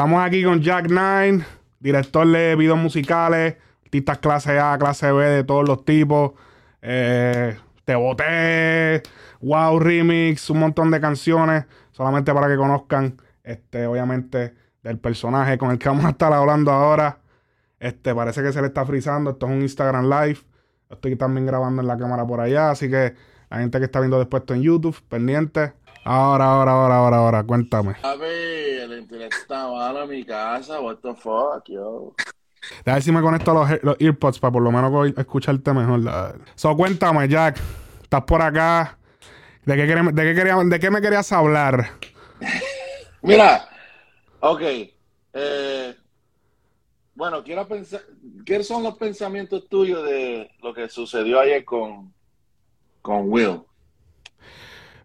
Estamos aquí con Jack Nine, director de videos musicales, artistas clase A, clase B de todos los tipos. Eh, te boté, wow remix, un montón de canciones, solamente para que conozcan, este, obviamente, del personaje con el que vamos a estar hablando ahora. Este, parece que se le está frizando. Esto es un Instagram Live. Estoy también grabando en la cámara por allá, así que la gente que está viendo después en YouTube, pendiente. Ahora, ahora, ahora, ahora, ahora, cuéntame. A ver, el internet está mal en mi casa, what the fuck, yo. A ver si me conecto a los, los earpods para por lo menos escucharte mejor. So, cuéntame, Jack. Estás por acá. ¿De qué, de qué, quería, de qué me querías hablar? Mira, ok. Eh, bueno, quiero pensar, ¿qué son los pensamientos tuyos de lo que sucedió ayer con, con Will?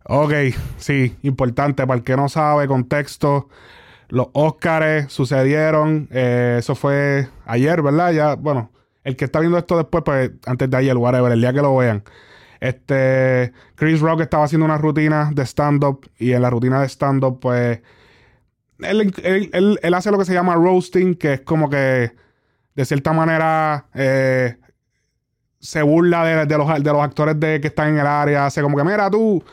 Ok, sí, importante. Para el que no sabe, contexto. Los Oscars sucedieron. Eh, eso fue ayer, ¿verdad? Ya, bueno, el que está viendo esto después, pues antes de ayer, whatever, el día que lo vean. Este, Chris Rock estaba haciendo una rutina de stand-up y en la rutina de stand-up, pues, él, hace lo que se llama roasting, que es como que, de cierta manera, eh, se burla de, los, de los actores de, que están en el área, hace como que, mira tú,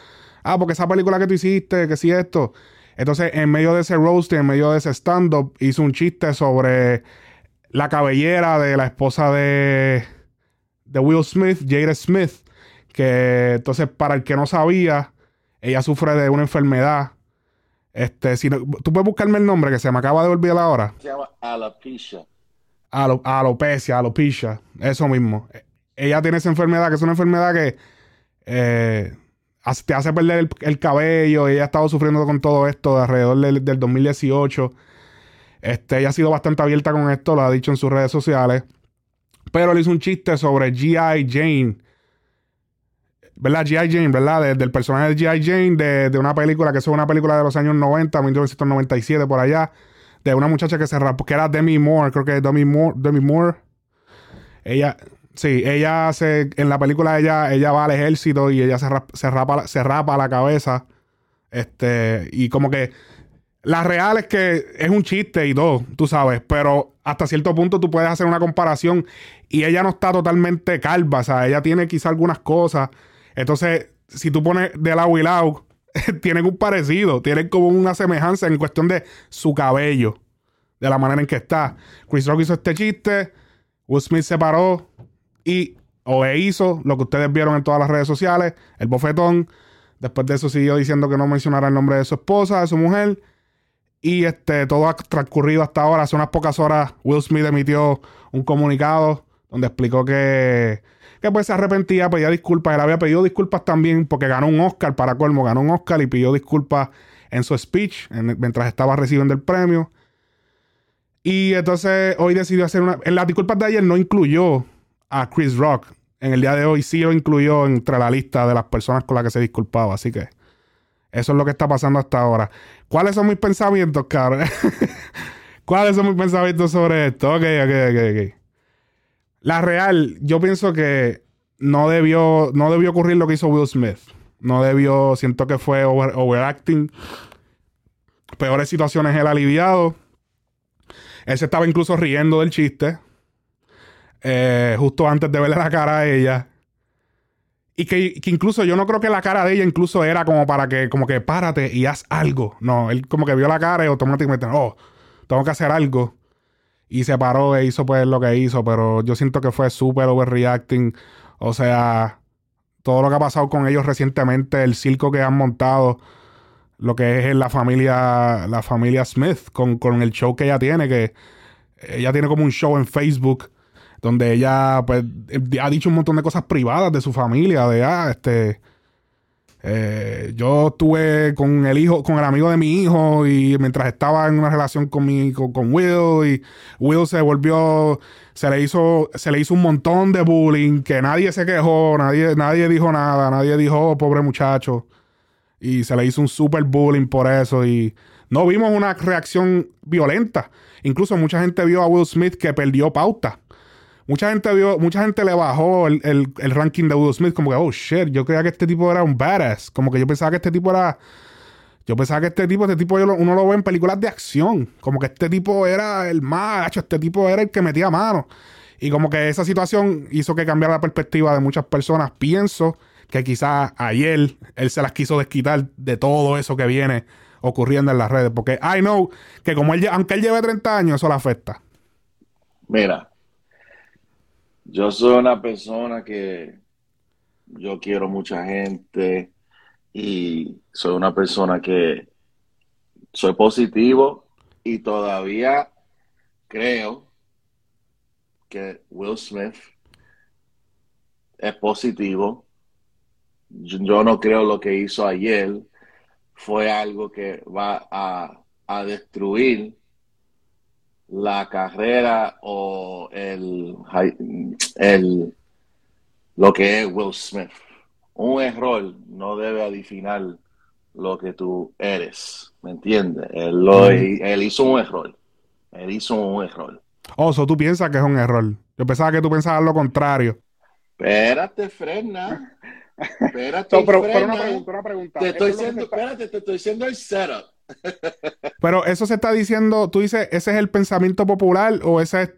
ah, porque esa película que tú hiciste, que sí esto. Entonces, en medio de ese roasting, en medio de ese stand-up, hizo un chiste sobre la cabellera de la esposa de, de Will Smith, Jada Smith. Que entonces, para el que no sabía, ella sufre de una enfermedad. Este, si tú puedes buscarme el nombre que se me acaba de olvidar ahora. Se llama alopecia. alopecia, alopecia, eso mismo. Ella tiene esa enfermedad, que es una enfermedad que eh, te hace perder el, cabello. Ella ha estado sufriendo con todo esto de alrededor del, 2018. Este, ella ha sido bastante abierta con esto, lo ha dicho en sus redes sociales. Pero le hizo un chiste sobre G.I. Jane. ¿Verdad? G.I. Jane, ¿verdad? del personaje de G.I. Jane, de, una película que es una película de los años 90, 1997, por allá. De una muchacha que se rapó, que era Demi Moore, creo que es Demi Moore. Demi Moore. Ella, Sí, ella se, en la película ella, ella va al ejército y ella se, se, rapa, se rapa la cabeza. Este, y como que la real es que es un chiste y todo, tú sabes, pero hasta cierto punto tú puedes hacer una comparación y ella no está totalmente calva, o sea, ella tiene quizá algunas cosas. Entonces, si tú pones de lado y lado, tienen un parecido, tienen como una semejanza en cuestión de su cabello, de la manera en que está. Chris Rock hizo este chiste, Will Smith se paró, y o hizo lo que ustedes vieron en todas las redes sociales, el bofetón. Después de eso siguió diciendo que no mencionara el nombre de su esposa, de su mujer. Y este, todo ha transcurrido hasta ahora. Hace unas pocas horas, Will Smith emitió un comunicado donde explicó que, que pues se arrepentía, pedía disculpas. Él había pedido disculpas también porque ganó un Oscar, para colmo, ganó un Oscar y pidió disculpas en su speech mientras estaba recibiendo el premio. Y entonces hoy decidió hacer una. En las disculpas de ayer no incluyó a Chris Rock en el día de hoy sí lo incluyó entre la lista de las personas con las que se disculpaba. Así que eso es lo que está pasando hasta ahora. ¿Cuáles son mis pensamientos, cabrón? ¿Cuáles son mis pensamientos sobre esto? Ok, ok, ok, ok. La real, yo pienso que no debió, no debió ocurrir lo que hizo Will Smith. No debió, siento que fue overacting. Peores situaciones el aliviado. Él se estaba incluso riendo del chiste. Eh, justo antes de verle la cara a ella. Y que, incluso yo no creo que la cara de ella incluso era como para que, como que párate y haz algo. No, él como que vio la cara y automáticamente, oh, tengo que hacer algo. Y se paró e hizo pues lo que hizo, pero yo siento que fue súper overreacting. O sea, todo lo que ha pasado con ellos recientemente, el circo que han montado, lo que es la familia, la familia Smith, con, con el show que ella tiene, que ella tiene como un show en Facebook donde ella pues ha dicho un montón de cosas privadas de su familia, de ah, este eh, yo estuve con el hijo, con el amigo de mi hijo y mientras estaba en una relación con mi, con, Will y Will se volvió, se le hizo, se le hizo un montón de bullying que nadie se quejó, nadie, nadie dijo nada, nadie dijo oh, pobre muchacho y se le hizo un super bullying por eso y no vimos una reacción violenta. Incluso mucha gente vio a Will Smith que perdió pauta Mucha gente vio, mucha gente le bajó el, ranking de Will Smith, como que, oh shit, yo creía que este tipo era un badass. Como que yo pensaba que este tipo era Yo pensaba que este tipo, este tipo uno lo ve en películas de acción. Como que este tipo era el más, este tipo era el que metía mano. Y como que esa situación hizo que cambiara la perspectiva de muchas personas. Pienso que quizás ayer él se las quiso desquitar de todo eso que viene ocurriendo en las redes. Porque I know que como él, aunque él lleve 30 años, eso le afecta. Mira, yo soy una persona que yo quiero mucha gente y soy una persona que soy positivo y todavía creo que Will Smith es positivo. Yo, no creo lo que hizo ayer fue algo que va a, a destruir la carrera o el, el lo que es Will Smith. Un error no debe adivinar lo que tú eres, ¿me entiendes? Él, él hizo un error. Él hizo un error. Oso, tú piensas que es un error. Yo pensaba que tú pensabas lo contrario. Espérate, frena. Espérate, no, pero, frena. una pregunta, una pregunta. Te estoy diciendo, espérate, te estoy diciendo el setup. Pero eso se está diciendo, tú dices, ¿ese es el pensamiento popular o ese es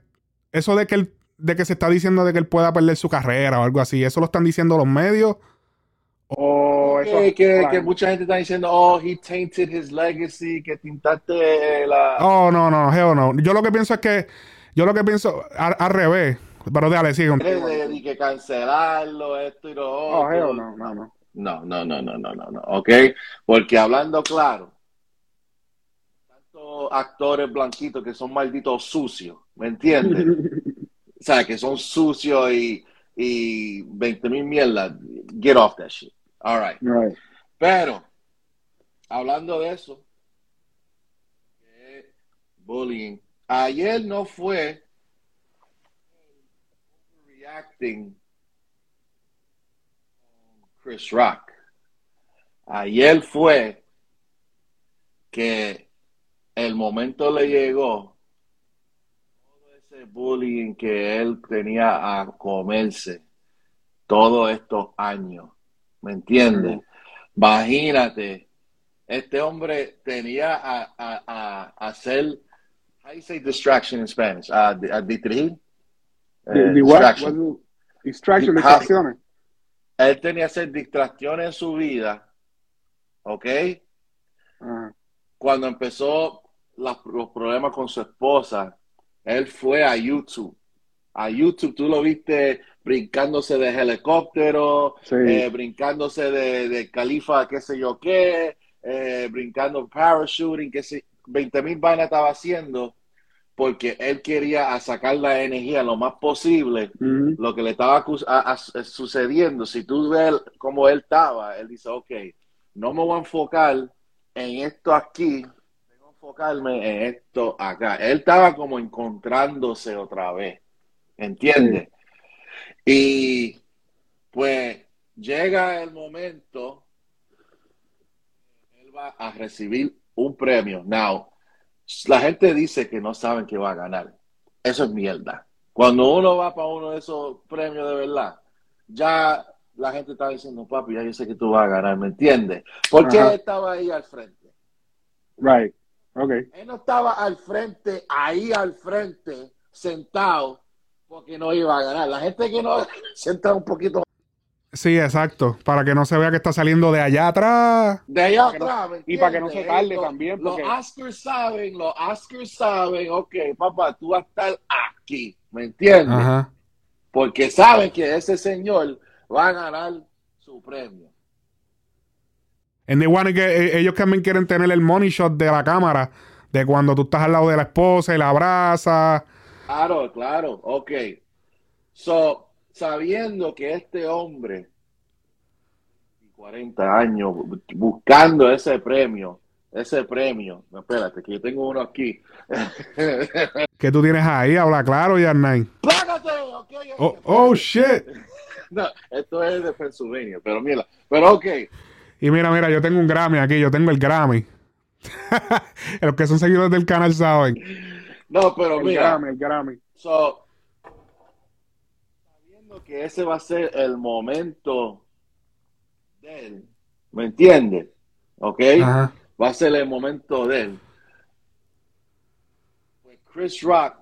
eso de que él de que se está diciendo de que él pueda perder su carrera o algo así. ¿Eso lo están diciendo los medios? O eso, que, mucha gente está diciendo, oh, he tainted his legacy, que tintaste la... Oh, no, no, no, no. Yo lo que pienso es que, yo lo que pienso al, revés, pero dale, sigue. Y que cancelarlo, esto y lo oh, otro. Oh, no, no, no. No, no, no, no, no, no, no, ok. Porque hablando claro, actores blanquitos que son malditos sucios, ¿me entiendes? o sea, que son sucios y, y 20 mil mierdas, get off that shit. All right. Pero, hablando de eso, bullying, ayer no fue reacting Chris Rock. Ayer fue que el momento le llegó bullying que él tenía a comerse todos estos años. ¿Me entiendes? Imagínate, este hombre tenía a, a, a, hacer, how you say distraction in Spanish? A, a distraer. Eh, distraction. distraction, distracciones. Él tenía hacer distracciones en su vida, ¿ok? Cuando empezó los problemas con su esposa, él fue a YouTube. A YouTube tú lo viste brincándose de helicóptero, eh, brincándose de, de, califa, qué sé yo qué, eh, brincando parachuting, que sé, 20 mil vainas estaba haciendo porque él quería sacar la energía lo más posible, lo que le estaba sucediendo. Si tú ves cómo él estaba, él dice, ok, no me voy a enfocar en esto aquí, enfocarme en esto acá. Él estaba como encontrándose otra vez, ¿entiendes? Y pues llega el momento, él va a recibir un premio. Now, la gente dice que no saben que va a ganar. Eso es mierda. Cuando uno va para uno de esos premios de verdad, ya la gente está diciendo, papi, ya yo sé que tú vas a ganar, ¿me entiendes? Porque él estaba ahí al frente. Right. Okay. Él no estaba al frente, ahí al frente, sentado, porque no iba a ganar. La gente que no senta un poquito. Sí, exacto. Para que no se vea que está saliendo de allá atrás. De allá atrás. y para que no se tarde también. Los Oscars saben, los Oscars saben, ok, papá, tú vas a estar aquí. ¿Me entiendes? Porque saben que ese señor va a ganar su premio. En igual que eh, ellos también quieren tener el money shot de la cámara, de cuando tú estás al lado de la esposa y la abraza. Claro, claro, ok. So, sabiendo que este hombre, 40 años, buscando ese premio, ese premio, no, espérate, que yo tengo uno aquí. ¿Qué tú tienes ahí? Habla claro, Yarnay. ¡Plágate! oh, oh, shit. no, esto es de Pennsylvania, pero mira, pero ok. Y mira, mira, yo tengo un Grammy aquí, yo tengo el Grammy. Los que son seguidores del canal saben. No, pero el mira. Grammy, el Grammy. So, sabiendo que ese va a ser el momento de él, ¿me entiendes? ¿Ok? va a ser el momento de él. Pues Chris Rock,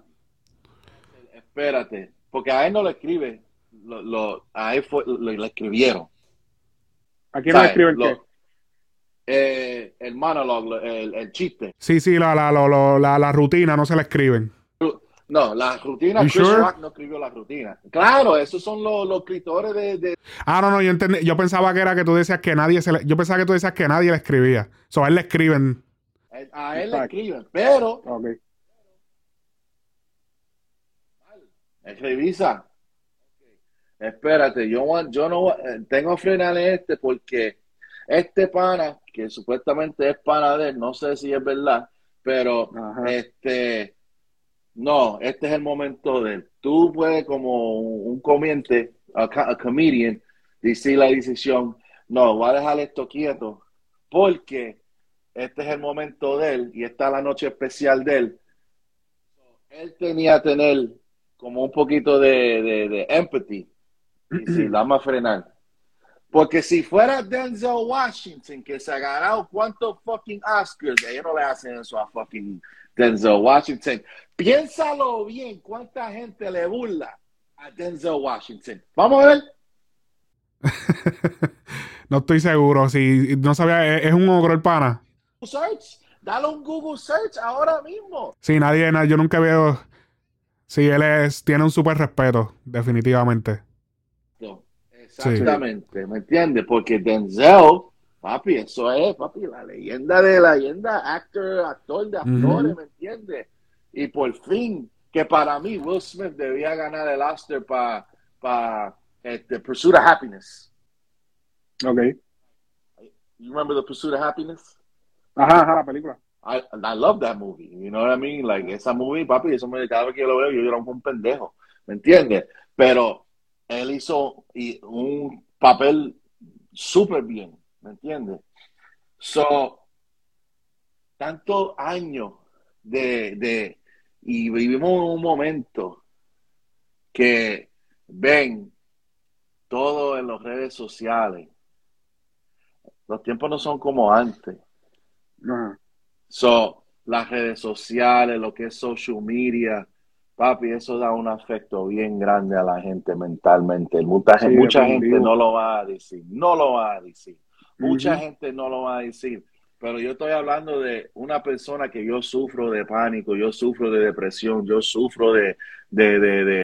espérate, porque a él no lo escribe, lo, lo, a él fue, lo, escribieron. ¿A quién le escriben qué? Eh, el monologue, el, el, chiste. Sí, sí, la, la, la, la, rutina no se la escriben. No, la rutina, Chris Rock no escribió la rutina. Claro, esos son los, los escritores de, Ah, no, no, yo entendí, yo pensaba que era que tú decías que nadie se le, yo pensaba que tú decías que nadie le escribía. So, a él le escriben. A él le escriben, pero okay. Él revisa. Espérate, yo, yo no eh, tengo frenar este porque este pana, que supuestamente es pana de él, no sé si es verdad, pero este no, este es el momento de Tú puedes, como un comiente, a, comedian, decir la decisión, no, voy a dejar esto quieto, porque este es el momento de él y está la noche especial de él. Él tenía que tener como un poquito de, de, de empathy y si vamos a frenar. Porque si fuera Denzel Washington, que se ha ganado cuántos fucking Oscars, ellos no le hacen eso a fucking Denzel Washington. Piénsalo bien, cuánta gente le burla a Denzel Washington. Vamos a ver. no estoy seguro. Si no sabía, es, un ogro el pana. Search, dale un Google search ahora mismo. Sí, nadie, yo nunca veo. Sí, él es, tiene un súper respeto, definitivamente. Exactamente, ¿me entiendes? Porque Denzel Papi, eso es, papi, la leyenda de la leyenda, actor, actor de actores, ¿me entiendes? Y por fin, que para mí Will Smith debía ganar el Oscar para pa, este, Pursuit of Happiness. Ok. You remember the Pursuit of Happiness? Ajá, ajá, la película. I, I love that movie, you know what I mean? Like, esa movie, papi, eso me, cada vez que yo lo veo, yo era un pendejo, ¿me entiendes? Pero él hizo un papel súper bien ¿me entiendes? So, tantos años de, de, y vivimos un momento que ven todo en las redes sociales. Los tiempos no son como antes. So, las redes sociales, lo que es social media, papi, eso da un afecto bien grande a la gente mentalmente. Mucha, mucha gente no lo va a decir, no lo va a decir. Mucha gente no lo va a decir, pero yo estoy hablando de una persona que yo sufro de pánico, yo sufro de depresión, yo sufro de... de, de,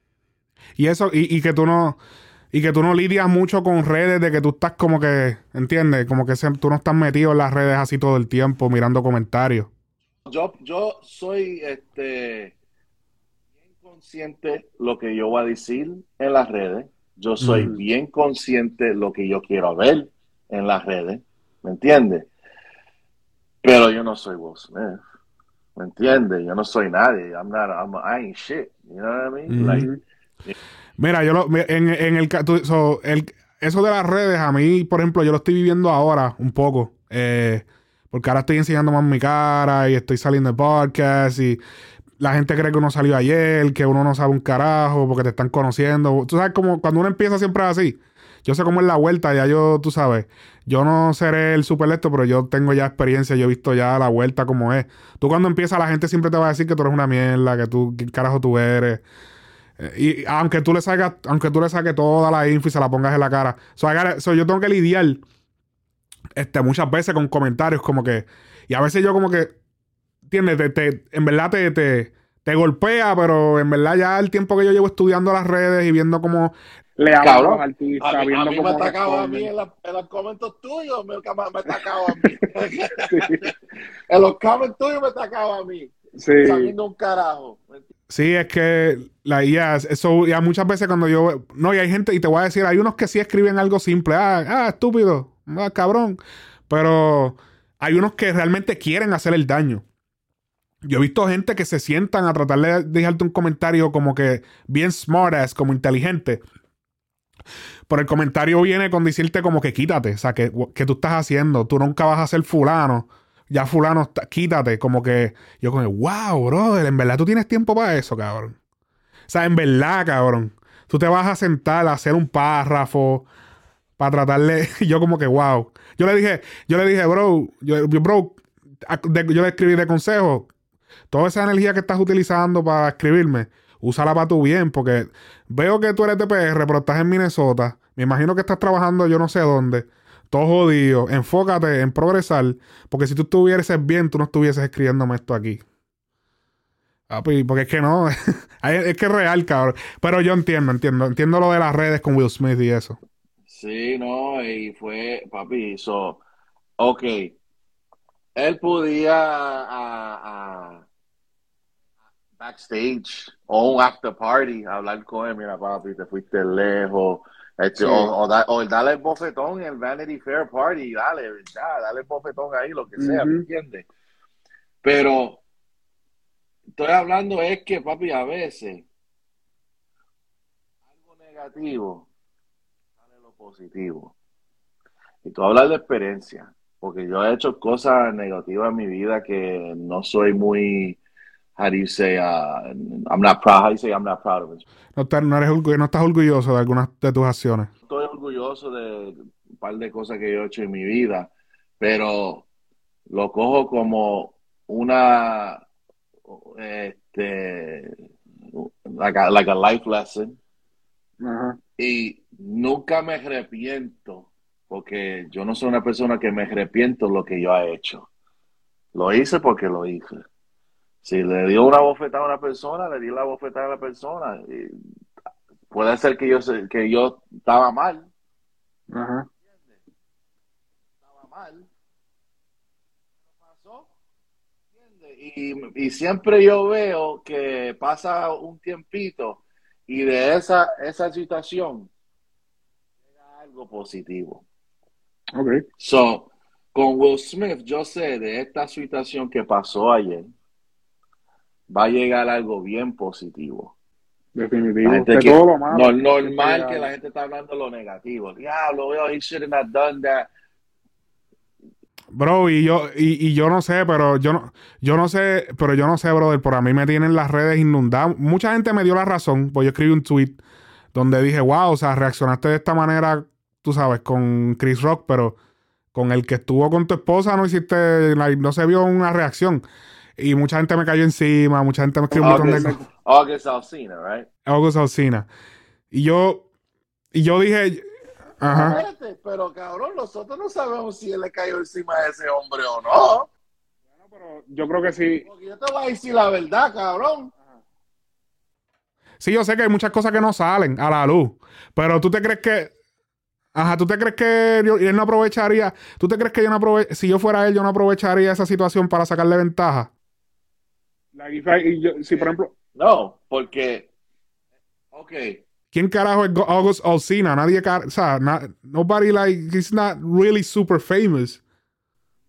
Y eso, y, que tú no... Y que tú no lidias mucho con redes, de que tú estás como que, ¿entiendes? Como que tú no estás metido en las redes así todo el tiempo mirando comentarios. Yo, yo soy este consciente lo que yo voy a decir en las redes. Yo soy bien consciente lo que yo quiero ver en las redes, ¿me entiendes? Pero yo no soy Will Smith, ¿me entiendes? Yo no soy nadie, I'm not, I'm, I ain't shit, you know what I mean? Mira, yo lo, en, en el, el, eso de las redes, a mí, por ejemplo, yo lo estoy viviendo ahora un poco, eh, porque ahora estoy enseñando más mi cara y estoy saliendo de podcast y la gente cree que uno salió ayer, que uno no sabe un carajo porque te están conociendo. Tú sabes, como cuando uno empieza siempre así yo sé cómo es la vuelta, ya yo, tú sabes, yo no seré el super lecto, pero yo tengo ya experiencia, yo he visto ya la vuelta como es. Tú cuando empiezas la gente siempre te va a decir que tú eres una mierda, que tú, ¿qué carajo tú eres? Eh, y aunque tú le saques, aunque tú le saques toda la info y se la pongas en la cara. So, yo tengo que lidiar este, muchas veces con comentarios como que. Y a veces yo como que. ¿Entiendes? Te, en verdad te, te, te, golpea, pero en verdad ya el tiempo que yo llevo estudiando las redes y viendo cómo le hablo a los artistas. A mí, a mí me atacaba a mí en, los comentarios tuyos, me, me atacaba a mí. En los comentarios tuyos me atacaba a mí. Sí. Sabiendo un carajo. Sí, es que la IA, eso ya muchas veces cuando yo. No, y hay gente, y te voy a decir, hay unos que sí escriben algo simple. Ah, ah estúpido. Ah, cabrón. Pero hay unos que realmente quieren hacer el daño. Yo he visto gente que se sientan a tratar de dejarte un comentario como que bien smartass, como inteligente. Por el comentario viene con decirte como que quítate, o sea, que, que tú estás haciendo, tú nunca vas a ser fulano, ya fulano, quítate, como que yo como, wow, brother, en verdad tú tienes tiempo para eso, cabrón. O sea, en verdad, cabrón, tú te vas a sentar a hacer un párrafo para tratarle, yo como que, wow. Yo le dije, yo le dije, bro, yo, bro, yo le escribí de consejo, toda esa energía que estás utilizando para escribirme, úsala para tu bien, porque veo que tú eres de pero estás en Minnesota. Me imagino que estás trabajando yo no sé dónde. Todo jodido. Enfócate en progresar, porque si tú estuvieses bien, tú no estuvieses escribiéndome esto aquí. porque es que no, es que es real, cabrón. Pero yo entiendo, entiendo, entiendo lo de las redes con Will Smith y eso. Sí, no, y fue, papi, so, ok, él podía a, backstage o un after party hablar con él, mira papi, te fuiste lejos, este, o, o, darle el bofetón en el Vanity Fair Party, dale, ya, dale el bofetón ahí, lo que sea, ¿me entiendes? Pero estoy hablando es que, papi, a veces algo negativo sale lo positivo. Y tú hablas de experiencia porque yo he hecho cosas negativas en mi vida que no soy muy, how do you say, uh, I'm not proud, how do you say I'm not proud of it? No, no, eres, no estás orgulloso de algunas de tus acciones. Estoy orgulloso de un par de cosas que yo he hecho en mi vida, pero lo cojo como una, este, like a, like a life lesson. Y nunca me arrepiento porque yo no soy una persona que me arrepiento de lo que yo he hecho. Lo hice porque lo hice. Si le dio una bofetada a una persona, le di la bofetada a la persona. puede ser que yo, que yo estaba mal. Estaba mal. pasó. Y, y siempre yo veo que pasa un tiempito y de esa, esa situación llega algo positivo. Okay. So, con Will Smith, yo sé de esta situación que pasó ayer, va a llegar algo bien positivo. Definitivo. De todo lo malo. No, normal que la gente está hablando lo negativo. Diablo, he shouldn't have done that. Bro, y yo, y, y, yo no sé, pero yo no, yo no sé, pero yo no sé, brother, por a mí me tienen las redes inundadas. Mucha gente me dio la razón, pues yo escribí un tweet donde dije, wow, o sea, reaccionaste de esta manera tú sabes, con Chris Rock, pero con el que estuvo con tu esposa no hiciste, no se vio una reacción. Y mucha gente me cayó encima, mucha gente me escribió un montón de cosas. August Alcina, right? August Alcina. Y yo, y yo dije, ajá. Pero cabrón, nosotros no sabemos si él le cayó encima a ese hombre o no. Bueno, pero yo creo que sí. Porque yo te voy a decir la verdad, cabrón. Sí, yo sé que hay muchas cosas que no salen a la luz. Pero tú te crees que Ajá, ¿tú te crees que él no aprovecharía? ¿Tú te crees que yo no aprove si yo fuera él, yo no aprovecharía esa situación para sacarle ventaja? si, por ejemplo. No, porque. Ok. ¿Quién carajo es August Alsina? Nadie, o sea, nobody like, he's not really super famous.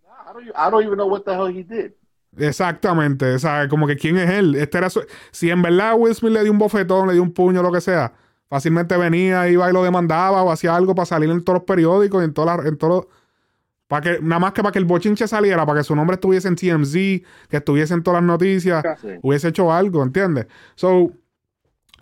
I don't, I don't even know what the hell he did. Exactamente, o sea, como que quién es él. Este era si en verdad Will Smith le dio un bofetón, le dio un puño, lo que sea, fácilmente venía, iba y lo demandaba o hacía algo para salir en todos los periódicos y en todas en todos para que nada más que para que el bochinche saliera, para que su nombre estuviese en TMZ, que estuviese en todas las noticias, hubiese hecho algo, ¿entiendes? So,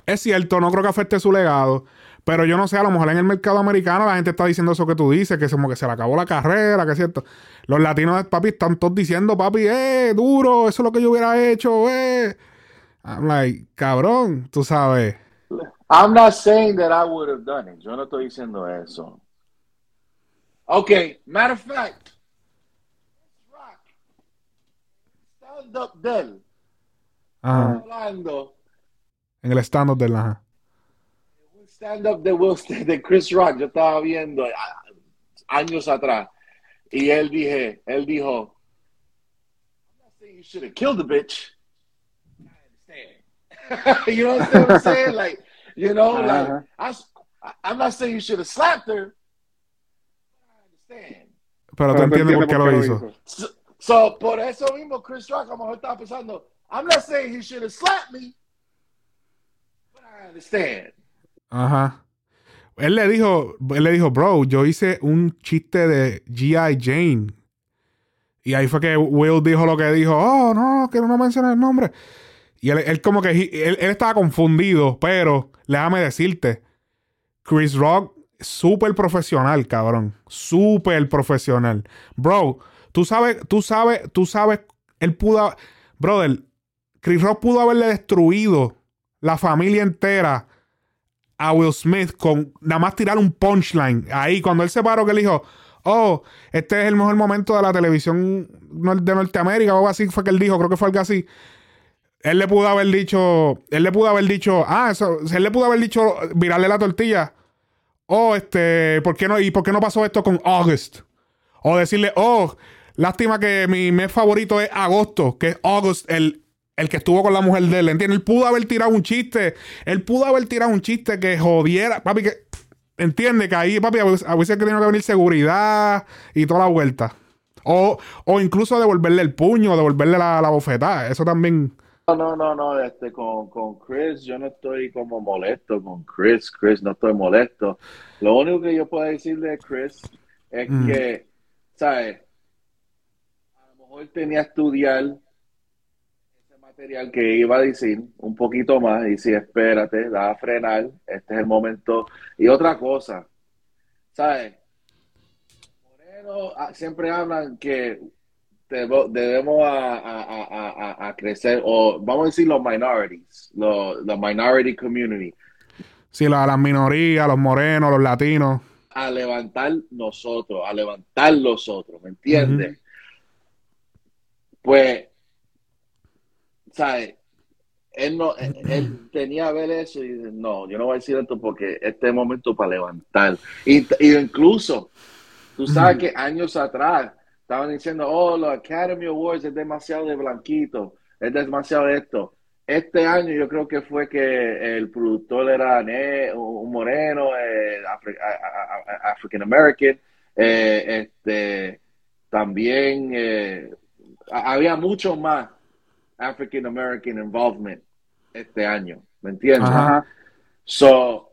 es cierto, no creo que afecte su legado, pero yo no sé, a lo mejor en el mercado americano la gente está diciendo eso que tú dices, que como que se le acabó la carrera, que es cierto. Los latinos, papi, están todos diciendo, papi, eh, duro, eso es lo que yo hubiera hecho, eh. I'm like, cabrón, tú sabes. I'm not saying that I would have done it. Yo no estoy diciendo eso. Okay, matter of fact, Rock, stand up del. Ajá. Hablando. En el stand up del, ajá. Stand up de Will de Chris Rock, yo estaba viendo ah, años atrás. Y él dije, él dijo, I'm not saying you should have killed the bitch. I understand. you know what I'm saying? Like You know, uh-huh. like I, I'm not saying you should have slapped her. I understand. Pero tú entiendes por qué lo hizo. So, so, por eso mismo, Chris Rock a lo mejor estaba pensando, I'm not saying he should have slapped me, but I understand. Ajá. Él le dijo, él le dijo, bro, yo hice un chiste de G.I. Jane. Y ahí fue que Will dijo lo que dijo, oh, no, que no menciones el nombre. Y él, como que él, estaba confundido, pero déjame decirte, Chris Rock, súper profesional, cabrón. Súper profesional. Bro, Tú sabes, tú sabes, tú sabes, él pudo, brother, Chris Rock pudo haberle destruido la familia entera a Will Smith con nada más tirar un punchline. Ahí, cuando él se paró, que él dijo, oh, este es el mejor momento de la televisión de Norteamérica, o algo así fue que él dijo, creo que fue algo así. Él le pudo haber dicho, él le pudo haber dicho, ah, eso, él le pudo haber dicho, virarle la tortilla. Oh, este, ¿por qué no, y por qué no pasó esto con August? O decirle, oh, lástima que mi mes favorito es agosto, que es August, el, el que estuvo con la mujer de él, ¿entiendes? Él pudo haber tirado un chiste, él pudo haber tirado un chiste que jodiera, papi, que, entiende que ahí, papi, a veces que tiene que venir seguridad y toda la vuelta. O, o incluso devolverle el puño, devolverle la, la bofetada, eso también... No, no, no, no, este, con, con Chris yo no estoy como molesto con Chris, Chris no estoy molesto. Lo único que yo puedo decir de Chris es mm. que, ¿sabes? A lo mejor tenía que estudiar ese material que iba a decir un poquito más y si espérate, da a frenar, este es el momento. Y otra cosa, ¿sabes? Moreno ah, siempre hablan que debemos a, crecer, o vamos a decir los minorities, los, la minority community. Sí, las minorías, los morenos, los latinos. A levantar nosotros, a levantar los otros, ¿me entiendes? Pues, ¿sabes? Él, no, él, tenía que ver eso y dice, no, yo no voy a decir esto porque este es el momento para levantar. Y, y incluso, tú sabes que años atrás, Estaban diciendo, oh, los Academy Awards es demasiado de blanquito, es demasiado esto. Este año yo creo que fue que el productor era un moreno, eh, African American, eh, este, también eh, había mucho más African American involvement este año, ¿me entiendes? So,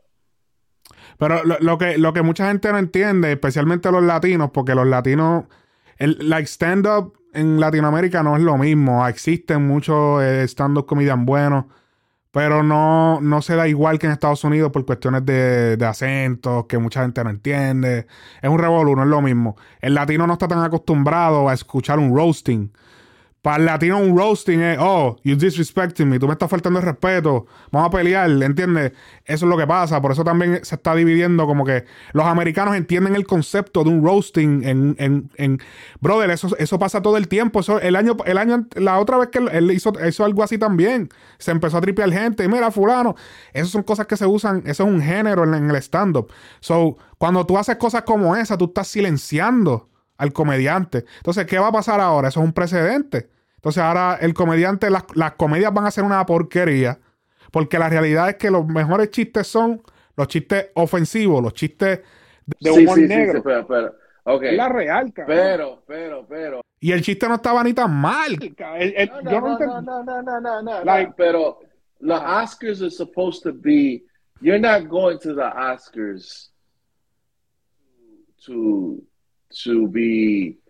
pero lo, lo, que, lo que mucha gente no entiende, especialmente los latinos, porque los latinos el like stand-up en Latinoamérica no es lo mismo. Existen muchos eh, stand-up comedian buenos, pero no, no se da igual que en Estados Unidos por cuestiones de, de acentos, que mucha gente no entiende. Es un revolú, no es lo mismo. El latino no está tan acostumbrado a escuchar un roasting. Para el latino un roasting es, oh, you disrespecting me, tú me estás faltando el respeto, vamos a pelear, ¿entiendes? Eso es lo que pasa, por eso también se está dividiendo como que los americanos entienden el concepto de un roasting en, en, en brother, eso, eso pasa todo el tiempo, eso, el año, el año, la otra vez que él hizo, hizo algo así también, se empezó a tripear gente, mira, fulano, esas son cosas que se usan, eso es un género en, en el stand-up. So, cuando tú haces cosas como esa, tú estás silenciando al comediante. Entonces, ¿qué va a pasar ahora? Eso es un precedente. Entonces ahora el comediante, las, las comedias van a ser una porquería, porque la realidad es que los mejores chistes son los chistes ofensivos, los chistes de humor sí, sí, negro. Sí, pero, pero. Es la real, cabrón. Pero, pero, pero. Y el chiste no estaba ni tan mal. No, no, yo no, entendí. no, no, no, no, no, no, like, Pero los Oscars are supposed to be. You're not going to the Oscars to to be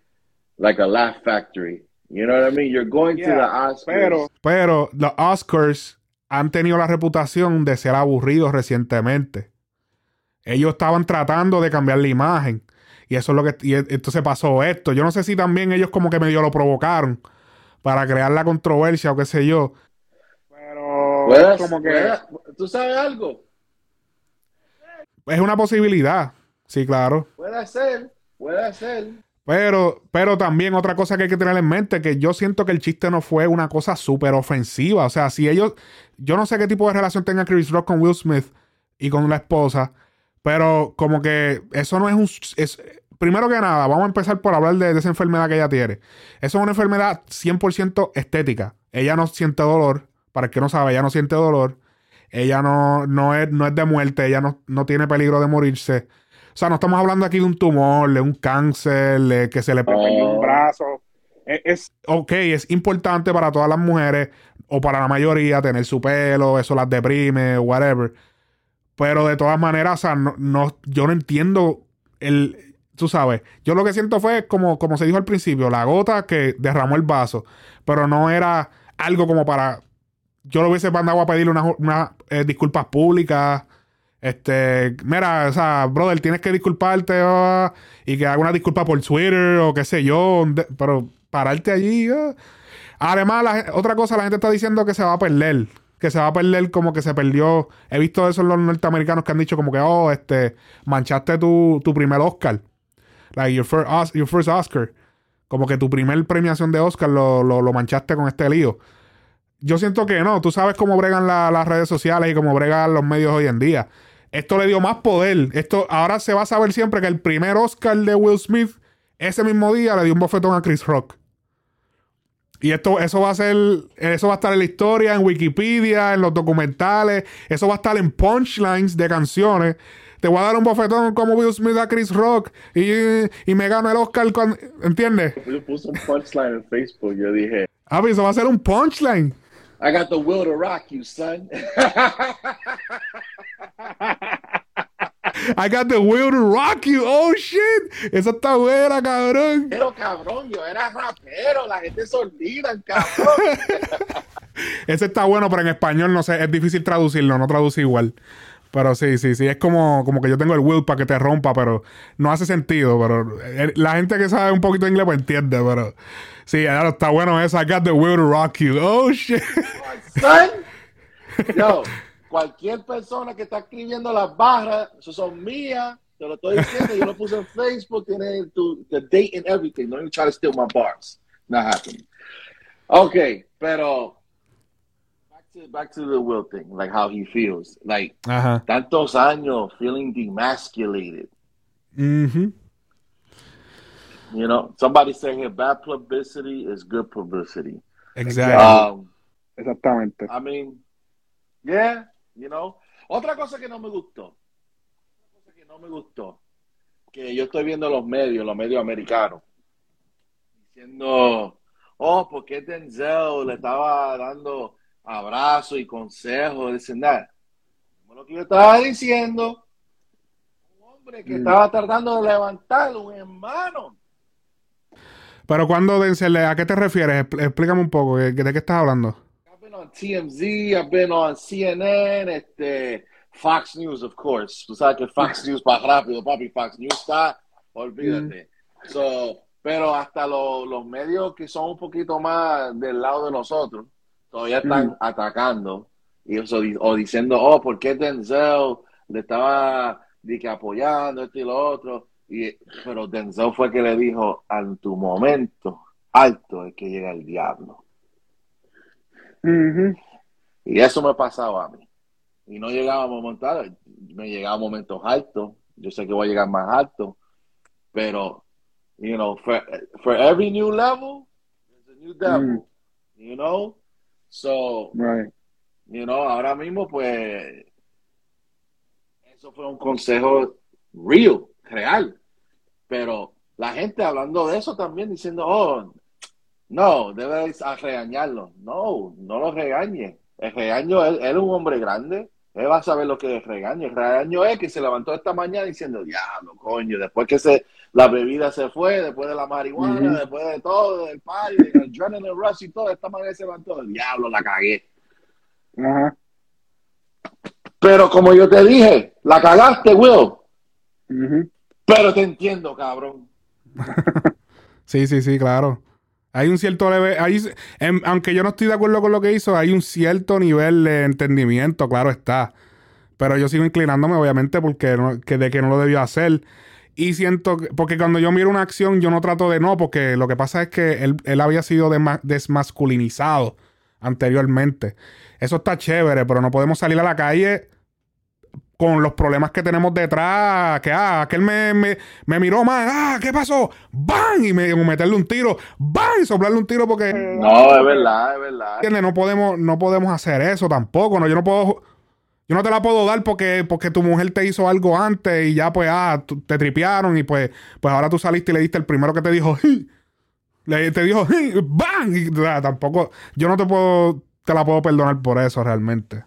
like a laugh factory. You know what I mean? You're going to the Oscars. Pero, pero los Oscars han tenido la reputación de ser aburridos recientemente. Ellos estaban tratando de cambiar la imagen. Y eso es lo que. Y entonces pasó esto. Yo no sé si también ellos como que medio lo provocaron para crear la controversia o qué sé yo. Pero. como que. ¿Tú sabes algo? Es una posibilidad. Sí, claro. Puede ser. Puede ser. Pero, pero también otra cosa que hay que tener en mente, que yo siento que el chiste no fue una cosa súper ofensiva. O sea, si ellos, yo no sé qué tipo de relación tenga Chris Rock con Will Smith y con la esposa, pero como que eso no es un... Es, primero que nada, vamos a empezar por hablar de, esa enfermedad que ella tiene. Eso es una enfermedad 100% estética. Ella no siente dolor. Para el que no sabe, ella no siente dolor. Ella no, no, es, no es de muerte. Ella no, no tiene peligro de morirse. O sea, no estamos hablando aquí de un tumor, de un cáncer, de que se le pone un brazo. E, es, ok, es importante para todas las mujeres o para la mayoría tener su pelo, eso las deprime, whatever. Pero de todas maneras, o sea, no, yo no entiendo el, tú sabes, yo lo que siento fue como, como se dijo al principio, la gota que derramó el vaso, pero no era algo como para, yo lo hubiese mandado a pedirle unas una, eh, disculpas públicas Este, mira, o sea, brother, tienes que disculparte y que haga una disculpa por Twitter o qué sé yo, pero pararte allí. Además, otra cosa, la gente está diciendo que se va a perder, que se va a perder como que se perdió. He visto eso en los norteamericanos que han dicho como que, oh, este, manchaste tu, tu primer Oscar, like your first, your first Oscar, como que tu primer premiación de Oscar lo, lo, lo manchaste con este lío. Yo siento que no, tú sabes cómo bregan la- las redes sociales y cómo bregan los medios hoy en día. Esto le dio más poder. Esto ahora se va a saber siempre que el primer Oscar de Will Smith ese mismo día le dio un bofetón a Chris Rock. Y esto, eso va a ser, eso va a estar en la historia, en Wikipedia, en los documentales, eso va a estar en punchlines de canciones. Te voy a dar un bofetón como Will Smith a Chris Rock y, y me gano el Oscar, ¿entiendes? Yo puse un punchline en Facebook. Yo dije, Ah, eso va a ser un punchline. I got the will to rock you, son. I got the will to rock you. Oh shit. Esa está buena, cabrón. Pero cabrón, yo era rapero, la gente se olvida, cabrón. Ese está bueno, pero en español no sé, es difícil traducirlo, no traduce igual. Pero sí, sí, sí, es como, como que yo tengo el will para que te rompa, pero no hace sentido. Pero eh, la gente que sabe un poquito de inglés pues entiende, pero sí, ahora está bueno eso. I got the will to rock you. Oh shit. Son, yo, cualquier persona que está escribiendo las barras, eso son mías, te lo estoy diciendo, yo lo puse en Facebook, tiene tu, the date and everything. Don't even try to steal my bars. Not happening. Okay, pero back to, back to the Will thing, like how he feels. Like, tantos años feeling demasculated. Mhm. You know, somebody said here, bad publicity is good publicity. Exactly. Um, Exactamente. I mean, yeah, you know. Otra cosa que no me gustó, otra cosa que no me gustó, que yo estoy viendo los medios, los medios americanos, diciendo, oh, ¿por qué Denzel le estaba dando abrazos y consejos? Dicen nada. Como lo que yo estaba diciendo, un hombre que Mm. estaba tratando de levantar un hermano. pero cuando Denzel, ¿a qué te refieres? Expl- Explícame un poco, ¿de de qué estás hablando? TMZ, I've been on CNN, este, Fox News, of course. Tú sabes que Fox News va rápido, papi. Fox News está, olvídate. So, pero hasta lo- los medios que son un poquito más del lado de nosotros, todavía están Mm. atacando y eso, o diciendo, oh, ¿por qué Denzel le estaba que apoyando esto y lo otro? Y, pero Denzel fue que le dijo, en tu momento alto es que llega el diablo. Y eso me pasaba a mí. Y no llegaba a me llegaba a momentos altos. Yo sé que voy a llegar más alto, pero, you know, for, for every new level, there's a new devil, you know? So, Right. you know, ahora mismo, pues, eso fue un consejo real, real. Pero la gente hablando de eso también, diciendo, oh, no, debes regañarlo. No, no lo regañe. El regaño, él, él es un hombre grande. Él va a saber lo que es regaño. El regaño es que se levantó esta mañana diciendo, diablo, coño, después que se, la bebida se fue, después de la marihuana, después de todo, del party, del adrenaline rush y todo, esta mañana se levantó, diablo, la cagué. Ajá. Pero como yo te dije, la cagaste, Will. Pero te entiendo, cabrón. Sí, sí, sí, claro. Hay un cierto leve, hay, em, aunque yo no estoy de acuerdo con lo que hizo, hay un cierto nivel de entendimiento, claro está. Pero yo sigo inclinándome, obviamente, porque no- que de que no lo debió hacer. Y siento que, porque cuando yo miro una acción, yo no trato de no, porque lo que pasa es que él, él había sido desma- desmasculinizado anteriormente. Eso está chévere, pero no podemos salir a la calle con los problemas que tenemos detrás, que ah, aquel me, me, me miró mal, ah, ¿qué pasó? ¡Bam! Y me, meterle un tiro, ¡bam! Y soplarle un tiro porque No, es verdad, es verdad. ¿entiendes? No podemos, no podemos hacer eso tampoco, ¿no? Yo no puedo, yo no te la puedo dar porque, porque tu mujer te hizo algo antes y ya pues, ah, te tripearon y pues, pues ahora tú saliste y le diste el primero que te dijo, le, te dijo, ¡bam! Y o sea, tampoco, yo no te puedo, te la puedo perdonar por eso realmente.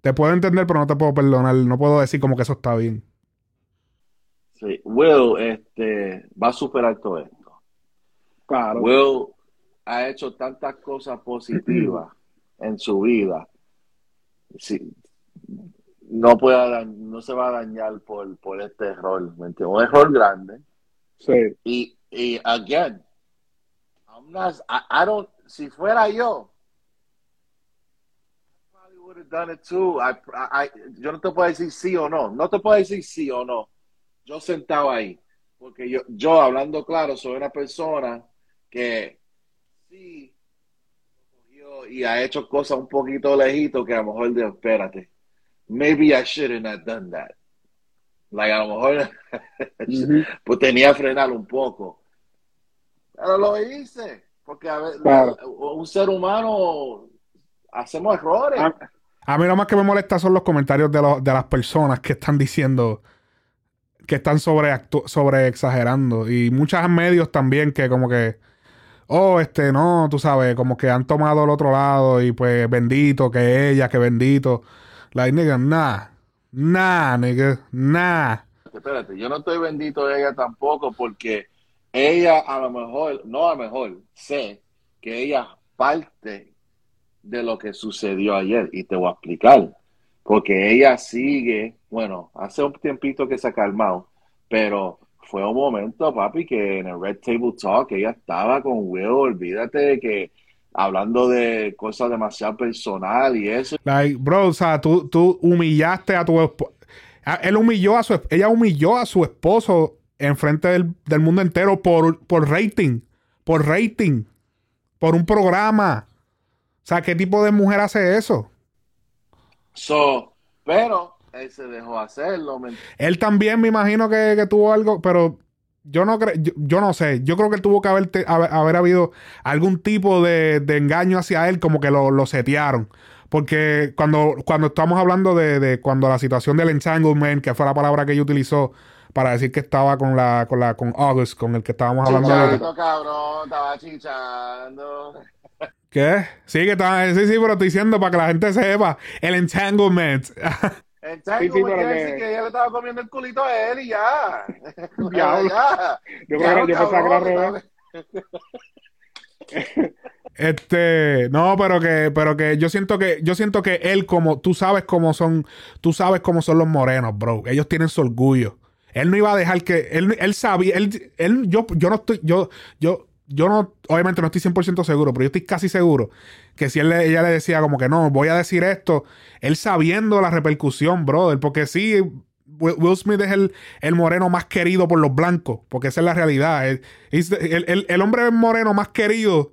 Te puedo entender, pero no te puedo perdonar, no puedo decir como que eso está bien. Sí. Will este, va a superar todo esto. Claro. Will ha hecho tantas cosas positivas en su vida. Sí, no pueda da- no se va a dañar por, por este error, ¿me entiendes? Un error grande. Sí. Y, y again, I'm not, I, I don't, si fuera yo, I probably would have done it too. I, I, yo no te puedo decir sí o no, no te puedo decir sí o no. Yo sentado ahí, porque yo, yo hablando claro, soy una persona que sí y ha hecho cosas un poquito lejito que a lo mejor de, espérate, maybe I shouldn't have done that. Like a lo mejor pues tenía que frenar un poco. Pero lo hice, porque a ver, Claro. un ser humano hacemos errores. Ah, A mí lo más que me molesta son los comentarios de, los- de las personas que están diciendo que están sobre, sobre exagerando. Y muchos medios también que como que, oh, este, no, tú sabes, como que han tomado el otro lado y pues bendito que ella, que bendito. Like, nigga, nah, nah, nigga, nah. Espérate, yo no estoy bendito de ella tampoco porque ella a lo mejor, no a lo mejor, sé que ella parte de lo que sucedió ayer y te voy a explicar. Porque ella sigue, bueno, hace un tiempito que se ha calmado, pero fue un momento, papi, que en el Red Table Talk ella estaba con Will, olvídate de que hablando de cosas demasiado personal y eso. Like, bro, o sea, tú, tú humillaste a tu esposo. Él humilló a su ella humilló a su esposo enfrente del, del mundo entero por, por rating. Por rating. Por un programa. O sea, ¿qué tipo de mujer hace eso? So, pero él se dejó hacerlo, ¿me Él también me imagino que, que tuvo algo, pero yo no creo, yo, yo no sé. Yo creo que tuvo que haber, te- haber, haber habido algún tipo de, de engaño hacia él, como que lo, lo setearon. Porque cuando, cuando estamos hablando de, de cuando la situación del entanglement, que fue la palabra que ella utilizó para decir que estaba con la, con la, con August, con el que estábamos hablando de. Chichando, cabrón, estaba chichando. ¿Qué? Sí, que estaba, sí, sí, pero estoy diciendo para que la gente sepa. El entanglement. El chango Sí, quiere que- decir que ella le estaba comiendo el culito a él y ya. Diablo. ya. Yo creo que yo pensaba que era al cabrón, revés. Este, no, pero que, pero que yo siento que, yo siento que él como, tú sabes cómo son, tú sabes cómo son los morenos, bro. Ellos tienen su orgullo. Él no iba a dejar que, él, él sabía, él, él, yo, yo no estoy, yo, yo, yo no, obviamente no estoy 100% seguro, pero yo estoy casi seguro que si él le- ella le decía como que no, voy a decir esto, él sabiendo la repercusión, brother, porque sí, Will Smith es el, el moreno más querido por los blancos, porque esa es la realidad. El, el- el- el hombre moreno más querido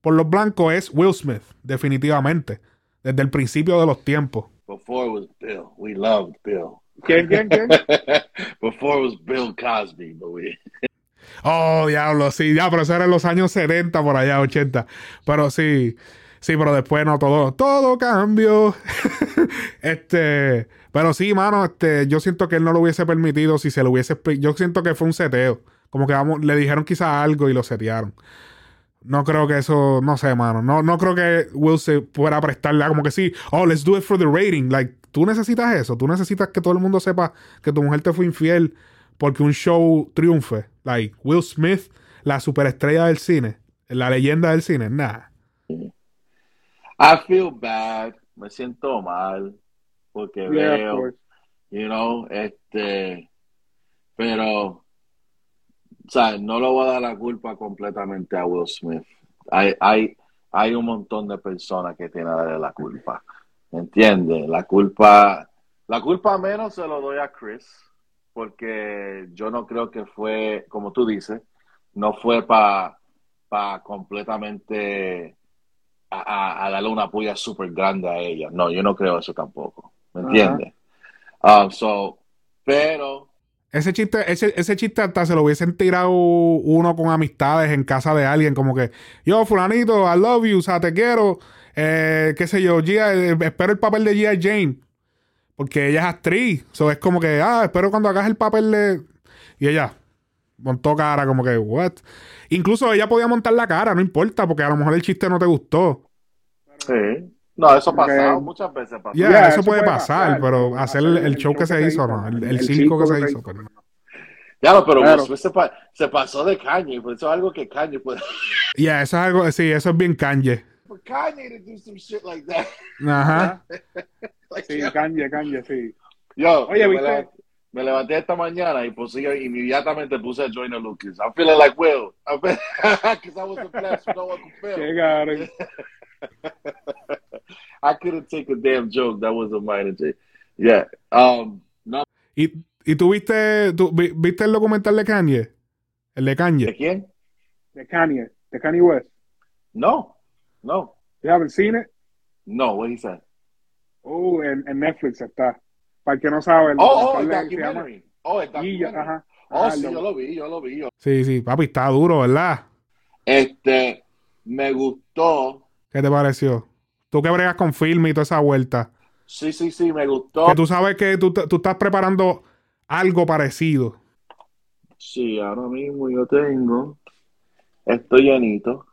por los blancos es Will Smith, definitivamente, desde el principio de los tiempos. Before it was Bill. We loved Bill. ¿Quién, quién, quién? Before it was Bill Cosby, but we. Oh, diablo, sí, ya, pero eso era en los años 70, por allá, 80. Pero sí, sí, pero después no, todo, todo cambió. este, pero sí, mano, este, yo siento que él no lo hubiese permitido si se lo hubiese, yo siento que fue un seteo. Como que vamos, le dijeron quizás algo y lo setearon. No creo que eso, no sé, mano. No, no creo que Will se pueda prestarle como que sí, oh, let's do it for the rating. Like, tú necesitas eso. Tú necesitas que todo el mundo sepa que tu mujer te fue infiel porque un show triunfe. Like, Will Smith, la superestrella del cine, la leyenda del cine. Nah. I feel bad. Me siento mal. Porque Yeah, veo. You know, este. Pero. O sea, no le voy a dar la culpa completamente a Will Smith. Hay, hay, hay un montón de personas que tienen la culpa. ¿Me entiendes? La culpa. La culpa menos se lo doy a Chris. Porque yo no creo que fue, como tú dices, no fue para completamente a, a- a darle una puya súper grande a ella. No, yo no creo eso tampoco. ¿Me entiendes? Um, so, pero Ese chiste, ese, ese chiste hasta se lo hubiesen tirado uno con amistades en casa de alguien, como que, yo, fulanito, I love you, o sea, te quiero, eh, qué sé yo, Gia, eh, espero el papel de G.I. Jane, porque ella es actriz, so, es como que, ah, espero cuando hagas el papel de... Y ella montó cara, como que, what? Incluso ella podía montar la cara, no importa, porque a lo mejor el chiste no te gustó. sí. No, eso ha muchas veces pasó. Ya, Yeah, eso, puede pasar, pero hacer el, el show que se hizo, no, no, el, el el circo que se hizo. pero- Ya, no, pero Claro. Se, pa- se pasó de Kanye, por eso es algo que Kanye puede. Ya, eso es algo, sí, eso es bien Kanye. For Kanye to do some shit like that. Ajá. Sí, yo, Kanye, Kanye, sí. yo, Oye, yo me, ¿viste? levanté, me levanté esta mañana y puse yo inmediatamente puse a Joyner Lucas. I'm feeling like Will. Because I was feel. cabrón. I couldn't take a damn joke. That was a minor J. Yeah. Um, no, ¿Y, y tú viste, tú vi- viste el documental de Kanye? El de ¿de Kanye. quién? De Kanye, de Kanye West. No. No. You haven't seen it? No, what he said. Oh, en, en Netflix está. Para el que no sabe, el Oh, oh, el documentary. Oh, el documentary. ajá. Oh, Ajá, sí, lo- yo lo vi, yo lo vi. yo- Sí, sí, papi, está duro, ¿verdad? Este, me gustó. ¿Qué te pareció? Tú que bregas con film y toda esa vuelta. Sí, sí, sí, me gustó. Que tú sabes que tú, tú estás preparando algo parecido. Sí, ahora mismo yo tengo. Estoy llenito,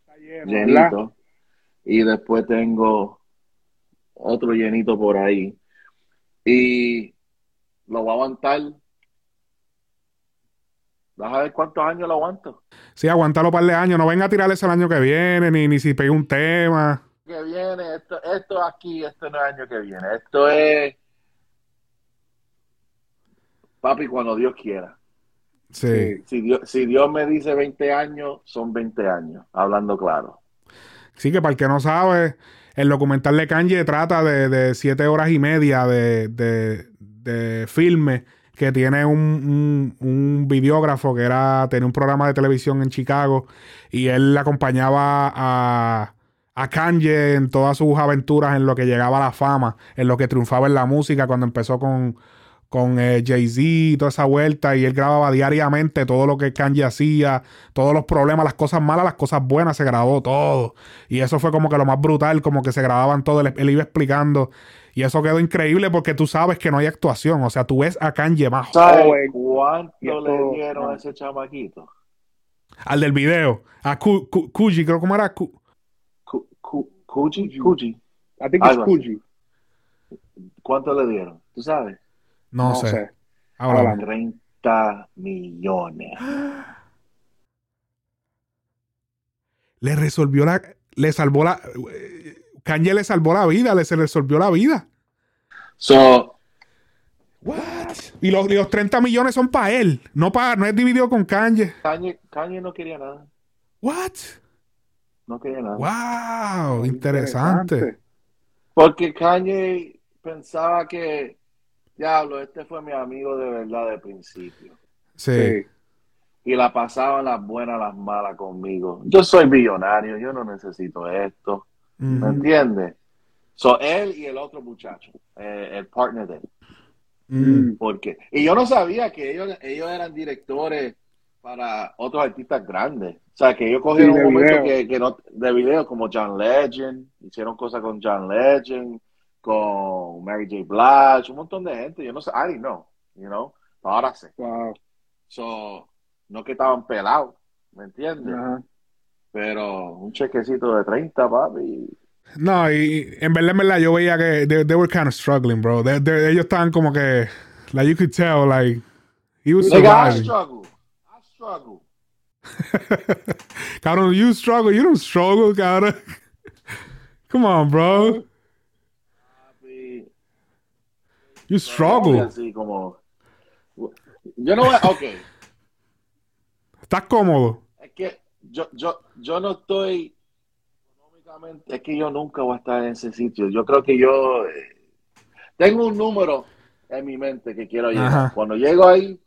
Está lleno, ¿verdad? llenito. Y después tengo otro llenito por ahí. Y lo voy a aguantar. Vas a ver cuántos años lo aguanto. Sí, aguántalo un par de años. No venga a tirar eso el año que viene, ni, ni si pegue un tema. Que viene, esto, esto aquí, esto no es año que viene. Esto es. Papi, cuando Dios quiera. Sí. Si Dios, si Dios me dice 20 años, son 20 años, hablando claro. Sí, que para el que no sabe, el documental de Kanye trata de, de siete horas y media de, de, filme que tiene un, un, un videógrafo que era, tenía un programa de televisión en Chicago y él acompañaba a, a Kanye en todas sus aventuras en lo que llegaba a la fama, en lo que triunfaba en la música cuando empezó con, con eh, Jay-Z y toda esa vuelta y él grababa diariamente todo lo que Kanye hacía, todos los problemas, las cosas malas, las cosas buenas, se grabó todo. Y eso fue como que lo más brutal, como que se grababan todo, él, él iba explicando. Y eso quedó increíble porque tú sabes que no hay actuación, o sea, tú ves a Kanye más ¿Sabes eh, cuánto le dieron a ese chamaquito? al del video, a Ku- Ku- Kuji, creo como era Ku- Cu- cu- Cuji, Cuji. I think it's. Fuji. ¿Cuánto le dieron? ¿Tú sabes? No, No sé. sé. Ahora, Háblame. 30 millones. le resolvió la, le salvó la, Kanye le salvó la vida, le se resolvió la vida. So, What? Y los, y los 30 millones son para él, no para, no es dividido con Kanye. Kanye, Kanye no quería nada. What? No quería nada. Wow, interesante. Porque Kanye pensaba que, diablo, este fue mi amigo de verdad de principio. Sí. Sí. Y la pasaban las buenas, las malas conmigo. Yo soy billonario, yo no necesito esto. ¿Me entiendes? So, él y el otro muchacho, eh, el partner de él. Mm. Porque, y yo no sabía que ellos, ellos eran directores para otros artistas grandes. O sea, que ellos cogieron Sí, un momento que no, de video como John Legend, hicieron cosas con John Legend, con Mary J. Blige, un montón de gente. Yo no sé, I didn't know, you know. Ahora sé. Wow. So, no que estaban pelados, ¿me entiendes? Ajá. Pero un chequecito de 30, papi. No, y en verdad, en verdad, yo veía que they, they were kind of struggling, bro. They- they- ellos estaban como que, like, you could tell, like, he was Nigga, I struggle. I struggle. cabrón, you struggle, you don't struggle, cabrón. Come on, bro. Papi. You struggle. Así como. Yo no voy a. Ok. Estás cómodo. Es que yo, yo, yo no estoy económicamente, es que yo nunca voy a estar en ese sitio. Yo creo que yo eh, tengo un número en mi mente que quiero llegar. Ajá. Cuando llego ahí,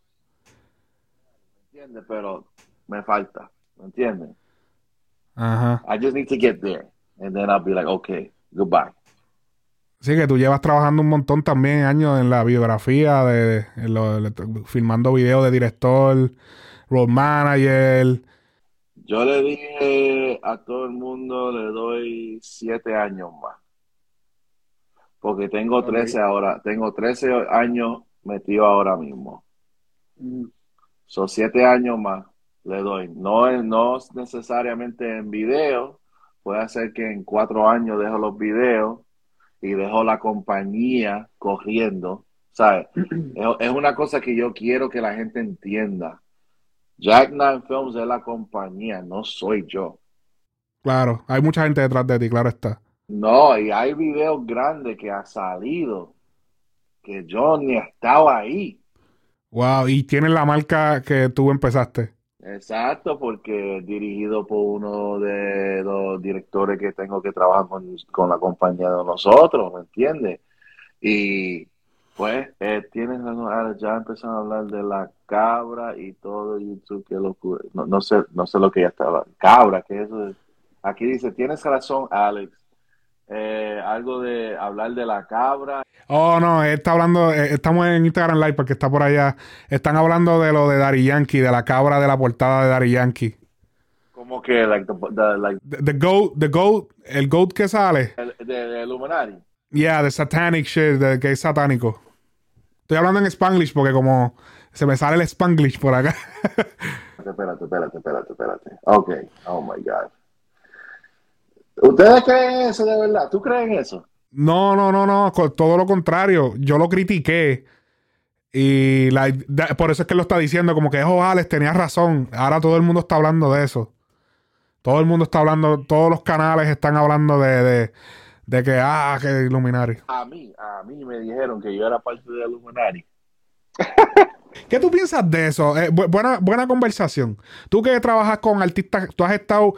¿me entiendes? Pero me falta, ¿me entiendes? Ajá. I just need to get there. And then I'll be like, okay, goodbye. Sí, que tú llevas trabajando un montón también años en la biografía, de, en lo- de- filmando videos de director, road manager. Yo le dije a todo el mundo, le doy siete años más. Porque tengo Ok. 13 ahora, tengo 13 años metido ahora mismo. Mm. Son siete años más, le doy. No, no es necesariamente en video, puede ser que en cuatro años dejo los videos y dejo la compañía corriendo. ¿Sabes? es, es una cosa que yo quiero que la gente entienda. Jack Nine Films es la compañía, no soy yo. Claro, hay mucha gente detrás de ti, claro está. No, y hay videos grandes que ha salido que yo ni estaba ahí. Wow, y tienes la marca que tú empezaste. Exacto, porque dirigido por uno de los directores que tengo que trabajar con, con la compañía de nosotros, ¿me entiendes? Y pues eh, tienes razón, ya empezaron a hablar de la cabra y todo YouTube, qué locura. No, no sé, no sé lo que ya estaba. Cabra, eso es. Aquí dice, tienes razón, Alex. Eh, algo de hablar de la cabra. Oh, no, está hablando, eh, estamos en Instagram Live porque está por allá. Están hablando de lo de Dari Yankee, de la cabra de la portada de Dari Yankee. Como que, like, the, the- like, The, the goat, the goat, el goat que sale. el, de, de Illuminati. Yeah, the satanic shit, de que es satánico. Estoy hablando en Spanglish porque como se me sale el Spanglish por acá. Espérate, espérate, espérate, espérate. Ok, oh my God. ¿Ustedes creen eso de verdad? ¿Tú crees en eso? No, no, no, no, todo lo contrario. Yo lo critiqué. Y la- da- por eso es que lo está diciendo, como que, oh, Alex, tenías razón. Ahora todo el mundo está hablando de eso. Todo el mundo está hablando, todos los canales están hablando de, de, de que, ah, que Illuminati. A mí, a mí me dijeron que yo era parte de Illuminati. ¿Qué tú piensas de eso? Eh, bu- buena, buena conversación. Tú que trabajas con artistas, tú has estado.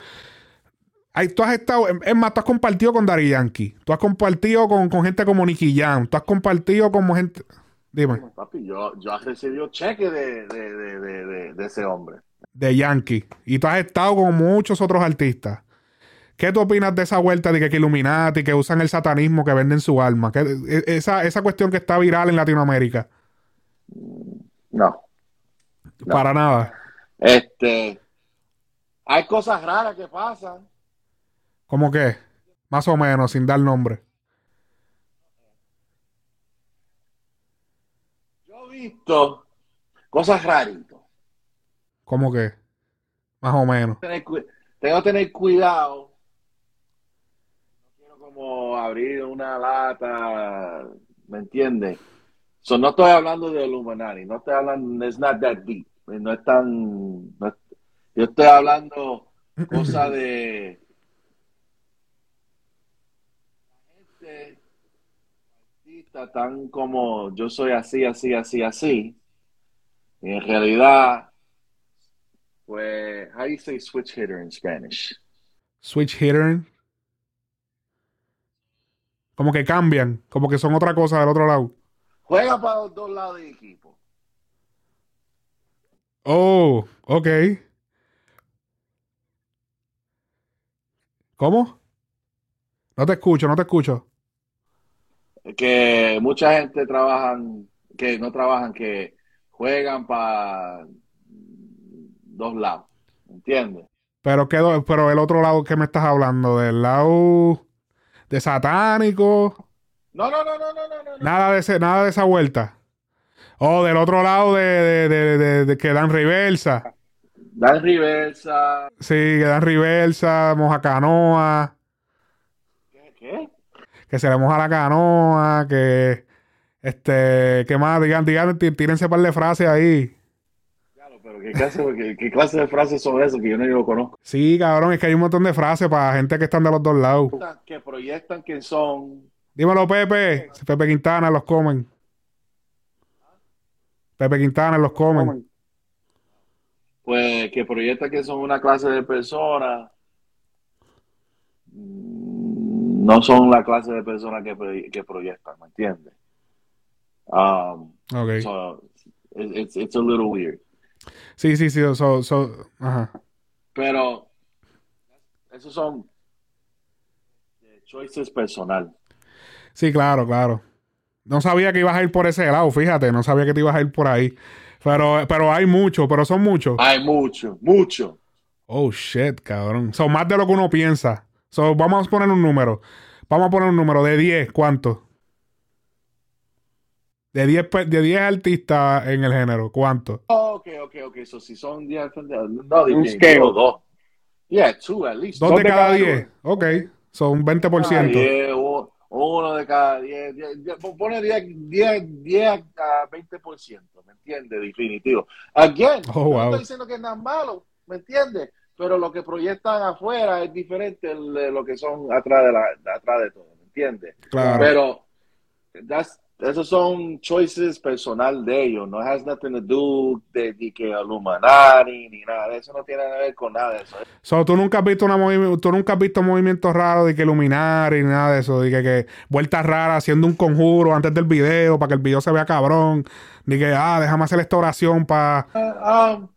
Ay, tú has estado. Es más, tú has compartido con Dari Yankee. Tú has compartido con, con gente como Nicky Jam. Tú has compartido con gente. Dime, Papi, yo, yo he recibido cheques de, de, de, de, de- de ese hombre. de Yankee. Y tú has estado con muchos otros artistas. ¿Qué tú opinas de esa vuelta de que, que Illuminati, que usan el satanismo, que venden su alma? ¿Qué- e- esa, esa cuestión que está viral en Latinoamérica. No. No. Para nada. Este, hay cosas raras que pasan. ¿Cómo que? Más o menos, sin dar nombre. Yo he visto cosas raritas. ¿Cómo que? Más o menos. Tengo que tener cuidado. No quiero como abrir una lata, ¿me entiendes? So, no estoy hablando de Illuminati, no estoy hablando, it's not that deep, no es tan, no yo estoy hablando cosas de la gente, artistas tan como yo soy así, así, así, así, y en realidad, pues, how do you say switch hitter in Spanish? Switch hitter. Como que cambian, como que son otra cosa del otro lado. Juega para los dos lados del equipo. Oh, ok. ¿Cómo? No te escucho, no te escucho. Que mucha gente trabajan, que no trabajan, que juegan para dos lados. ¿Entiendes? Pero quedó, pero el otro lado que me estás hablando, del lado de satánico, No, no, no, no, no, no, nada de ese, nada de esa vuelta. Oh, del otro lado de, de, de, de- que dan reversa. Dan reversa. Sí, que dan reversa, moja canoa, ¿Qué? ¿Qué? Que se le moja la canoa, que este, ¿qué más? Digan, digan, tí- tírense un par de frases ahí. Claro, pero ¿qué clase, qué, qué clase de frases son esas que yo no lo conozco? Sí, cabrón, es que hay un montón de frases para gente que están de los dos lados. Que proyectan que son. Dímelo, Pepe. Pepe Quintana los comen. Pepe Quintana los comen. Pues que proyectan que son una clase de personas. mm, No son la clase de personas que, que proyectan, ¿me entiendes? Um, Ok. So it- it's it's a little weird. Sí, sí, sí. So, so, ajá. Pero esos son choices personal. Sí, claro, claro. No sabía que ibas a ir por ese lado, fíjate. No sabía que te ibas a ir por ahí. Pero, pero hay muchos, pero son muchos. Hay mucho, mucho. Oh, shit, cabrón. Son más de lo que uno piensa. So, vamos a poner un número. Vamos a poner un número de 10. ¿Cuánto? De 10, pe- de 10 artistas en el género. ¿Cuánto? Ok, ok, ok. So si son 10, no, Un scale. dos. Yeah, two at least. Dos de de cada cada 10. Ok. Son 20%. Cada diez, uno de cada 10. diez, diez, Pone 10, 10, 10 a 20%, ¿me entiendes? Definitivo. Again, Oh, yo no wow. estoy diciendo que es nada malo, ¿me entiendes? Pero lo que proyectan afuera es diferente de lo que son atrás de, la, de atrás de todo, ¿me entiendes? Claro. Pero that's, esos son choices personal de ellos, no has nothing to do de, de que Illuminati ni nada, eso no tiene nada que ver con nada de eso. So, tú nunca has visto una tú nunca has visto movimientos raros de que iluminar y nada de eso, de que, que vueltas raras haciendo un conjuro antes del video para que el video se vea cabrón, de que ah, déjame hacer esta oración para Ah, um,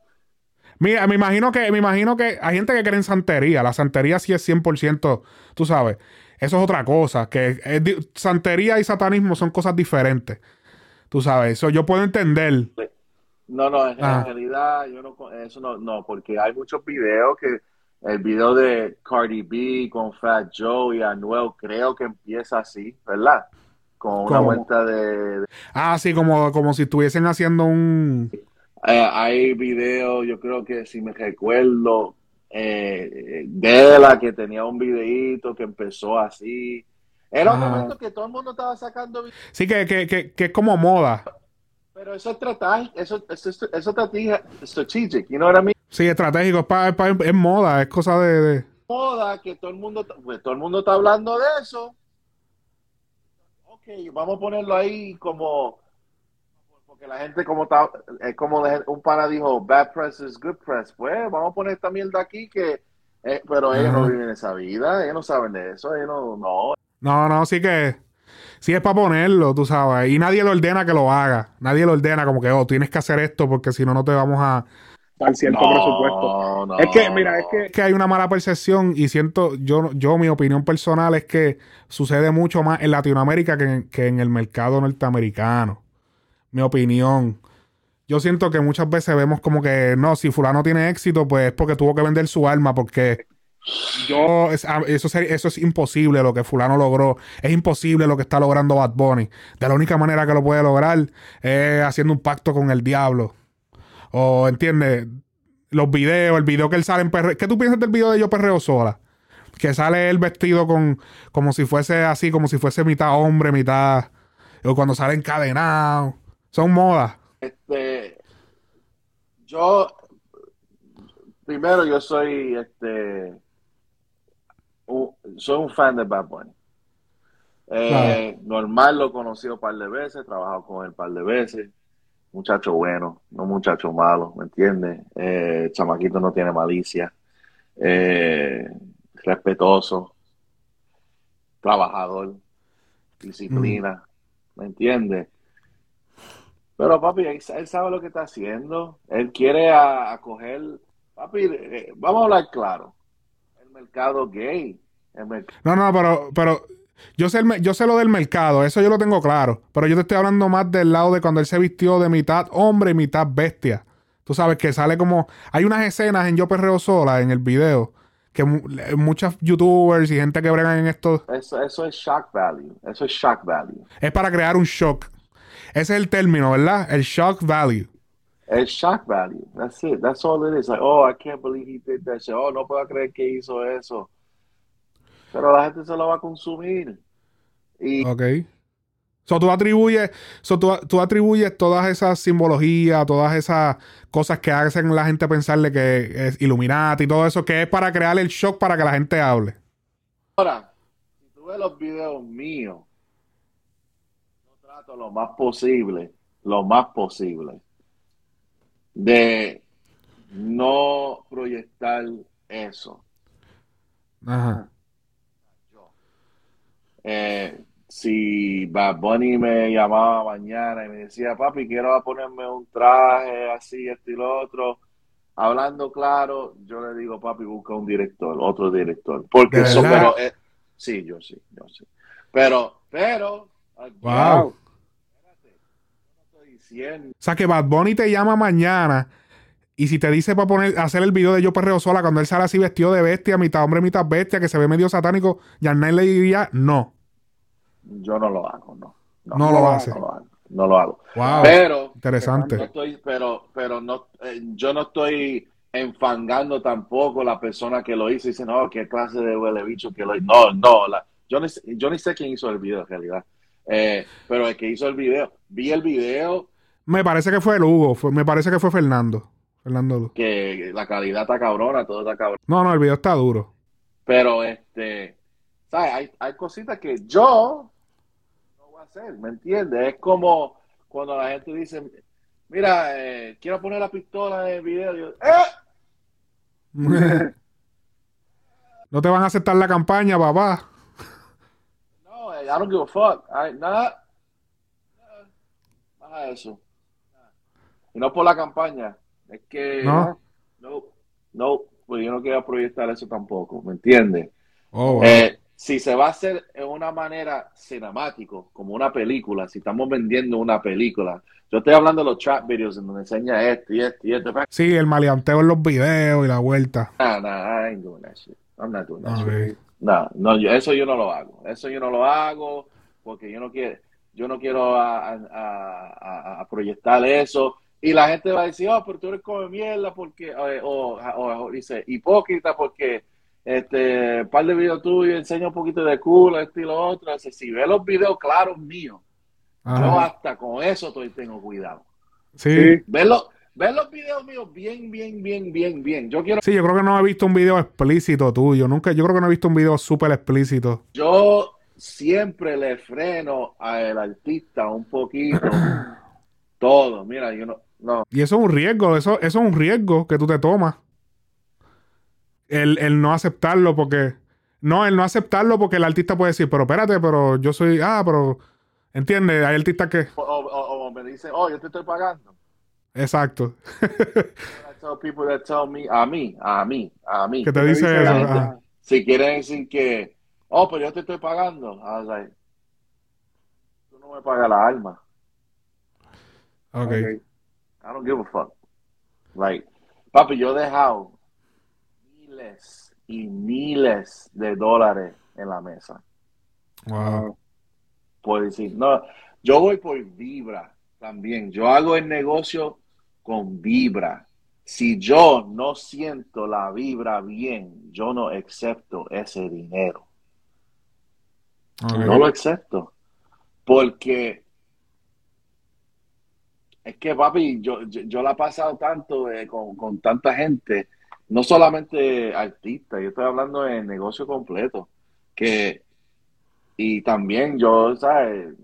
Mira, me imagino que me imagino que hay gente que cree en santería, la santería sí es 100%, tú sabes. Eso es otra cosa, que es santería y satanismo son cosas diferentes. Tú sabes, eso yo puedo entender. No, no, en, Ah. realidad yo no, eso no, no, porque hay muchos videos que el video de Cardi B con Fat Joe y Anuel creo que empieza así, ¿verdad? Con una ¿Cómo? vuelta de, de- Ah, sí, como, como si estuviesen haciendo un eh, hay videos, yo creo que si me recuerdo, eh, de la que tenía un videíto que empezó así. Era un Ah. momento que todo el mundo estaba sacando videos. Sí, que, que, que, que es como moda. Pero eso es tratar, eso, eso, eso, eso estrategia strategic, you know what I mean? Sí, estratégico, es, pa- es, pa- es moda, es cosa de, de- Moda, que todo el mundo, pues, todo el mundo está hablando de eso. Ok, vamos a ponerlo ahí como, porque la gente como está, es como la gente- un pana dijo, bad press is good press. Pues vamos a poner esta mierda aquí que, eh, pero ellos no viven esa vida, ellos no saben de eso, ellos no, no. No, no, sí que sí es para ponerlo, tú sabes. Y nadie le ordena que lo haga. Nadie le ordena como que, oh, tienes que hacer esto porque si no, no te vamos a... Para cierto no, presupuesto. no, Es que, mira, es que Es que hay una mala percepción y siento, yo, yo mi opinión personal es que sucede mucho más en Latinoamérica que en, que en el mercado norteamericano. Mi opinión. Yo siento que muchas veces vemos como que, no, si fulano tiene éxito, pues es porque tuvo que vender su alma, porque yo, ah, eso, eso es imposible lo que fulano logró. Es imposible lo que está logrando Bad Bunny. De la única manera que lo puede lograr es haciendo un pacto con el diablo. O, ¿entiendes? Los videos, el video que él sale en perreo. ¿Qué tú piensas del video de Yo Perreo Sola? Que sale él vestido con, como si fuese así, como si fuese mitad hombre, mitad. O cuando sale encadenado. Son modas. Este, yo, primero yo soy, este, un- soy un fan de Bad Bunny. Eh, Normal lo he conocido un par de veces, he trabajado con él un par de veces. Muchacho bueno, no muchacho malo, ¿me entiendes? Eh, chamaquito no tiene malicia. Eh, respetuoso, trabajador, disciplina, ¿me entiendes? Pero papi, él, él sabe lo que está haciendo. Él quiere a, a coger, papi, eh, vamos a hablar claro. El mercado gay, el merc- No, no, pero, pero yo sé, el yo sé lo del mercado, eso yo lo tengo claro. Pero yo te estoy hablando más del lado de cuando él se vistió de mitad hombre y mitad bestia. Tú sabes que sale como. Hay unas escenas en Yo Perreo Sola en el video que mu- le- muchos youtubers y gente que bregan en esto eso, eso es shock value. Eso es shock value. es para crear un shock. Ese es el término, ¿verdad? El shock value. Es shock value. That's it. That's all it is. Like, oh, I can't believe he did that shit. Oh, no puedo creer que hizo eso. Pero la gente se lo va a consumir. Y Ok. So, tú atribuyes, so, tú, tú atribuyes todas esas simbologías, todas esas cosas que hacen la gente pensarle que es Illuminati y todo eso, que es para crear el shock para que la gente hable. ahora, si tú ves los videos míos, lo más posible, lo más posible, de no proyectar eso. Ajá. Eh, si Bad Bunny me llamaba mañana y me decía, papi, quiero ponerme un traje así, esto y lo otro, hablando claro, yo le digo, papi, busca un director, otro director. Porque ¿De eso, pero, eh, sí, yo sí, yo sí. Pero, pero, Wow. No O sea, que Bad Bunny te llama mañana y si te dice para poner, hacer el video de Yo Perreo Sola, cuando él sale así vestido de bestia, mitad hombre, mitad bestia, que se ve medio satánico, Yarnay le diría no. yo no lo hago, no. No, no lo lo hace. No lo hago, no lo hago. Wow. Pero, No Interesante. estoy, pero, pero no, eh, yo no estoy enfangando tampoco la persona que lo hizo y dice, no, qué clase de huele bicho que lo hizo. No, no, la, yo, ni, yo ni sé quién hizo el video en realidad. Eh, pero el que hizo el video, vi el video, Me parece que fue el Hugo, fue- me parece que fue Fernando. Fernando Luz. que la calidad está cabrona, todo está cabrón. No, no, el video está duro. Pero, este, ¿sabes? Hay, hay cositas que yo no voy a hacer, ¿me entiendes? Es como cuando la gente dice, mira, eh, quiero poner la pistola en el video. Yo, ¡eh! no te van a aceptar la campaña, papá. No, eh, I don't give a fuck. I, nada. Nada de eso. Y no por la campaña. Es que. ¿No? No, no, pues yo no quiero proyectar eso tampoco, ¿me entiendes? Oh, wow. Eh, si se va a hacer en una manera cinemático, como una película, si estamos vendiendo una película, yo estoy hablando de los trap videos en donde enseña esto y esto y esto. Sí, el maleanteo en los videos y la vuelta. Nah, nah, I ain't doing that shit. I'm not doing that Ok. shit. No, no, yo- eso yo no lo hago. Eso yo no lo hago porque yo no quiero, yo no quiero a, a- a- a proyectar eso. Y la gente va a decir, oh, pero tú eres come mierda porque, o, o- o dice, hipócrita porque este par de videos tuyos enseña un poquito de culo, esto y lo otro. Dice, si ve los videos claros míos, yo Ajá. hasta con eso estoy, tengo cuidado. Sí. Sí. Ver los, ver los videos míos bien, bien, bien, bien, bien. Yo quiero Sí, yo creo que no he visto un video explícito tuyo. Nunca, yo creo que no he visto un video súper explícito. Yo siempre le freno al artista un poquito todo. Mira, yo no, no. Y eso es un riesgo, eso, eso es un riesgo que tú te tomas. El, el no aceptarlo porque. No, el no aceptarlo porque el artista puede decir, pero espérate, pero yo soy. Ah, pero. ¿Entiendes? Hay artistas que. O, o- o me dicen, oh, yo te estoy pagando. Exacto. I tell people that tell me, a mí, a mí, a mí. que te dice dice eso. gente. Si quieren decir que, oh, pero yo te estoy pagando. I was like, tú no me pagas la alma. Ok. Ok. I don't give a fuck. Like, papi, yo he dejado miles y miles de dólares en la mesa. Wow. por decir, no, yo voy por vibra también. Yo hago el negocio con vibra. Si yo no siento la vibra bien, yo no acepto ese dinero. No lo acepto. Porque es que, papi, yo, yo, yo la he pasado tanto eh, con, con tanta gente, no solamente artistas, yo estoy hablando de negocio completo, que, y también yo, ¿sabes?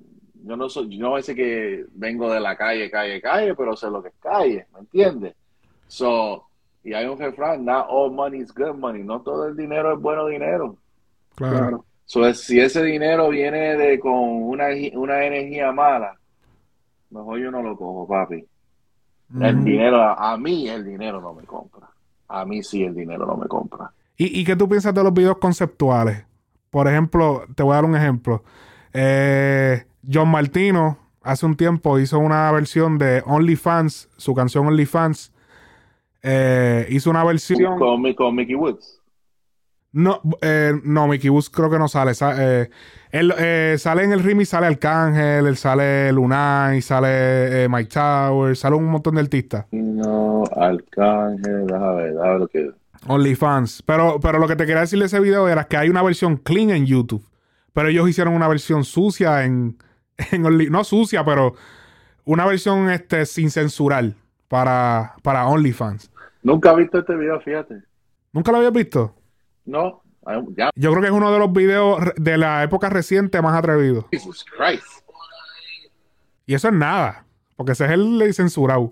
Yo no soy, yo no sé que vengo de la calle, calle, calle, pero sé lo que es calle, ¿me entiendes? So, y hay un refrán, not all money is good money, no todo el dinero es bueno dinero. Claro. Claro. So, si ese dinero viene de con una, una energía mala, mejor yo no lo cojo, papi. El dinero, a, mí el dinero no me compra. A mí sí el dinero no me compra. ¿Y, ¿Y qué tú piensas de los videos conceptuales? Por ejemplo, te voy a dar un ejemplo. Eh, John Martino hace un tiempo hizo una versión de OnlyFans, su canción OnlyFans. Eh, hizo una versión. Con, con Mickey Woods. No, eh, no, Mickey Woods creo que no sale. Sa- eh, él, eh, sale en el remix, sale Arcángel, él sale Lunay, sale eh, Mike Tower, sale un montón de artistas. No, Arcángel, déjame ver, déjame ver lo que. OnlyFans. Pero, pero lo que te quería decir de ese video era que hay una versión clean en YouTube. Pero ellos hicieron una versión sucia en, en Only- no sucia, pero una versión este sin censurar para, para OnlyFans. Nunca he visto este video, fíjate. ¿Nunca lo habías visto? No, ya. Yo creo que es uno de los videos de la época reciente más atrevidos. Jesus Christ. Y eso es nada, porque ese es el censurado.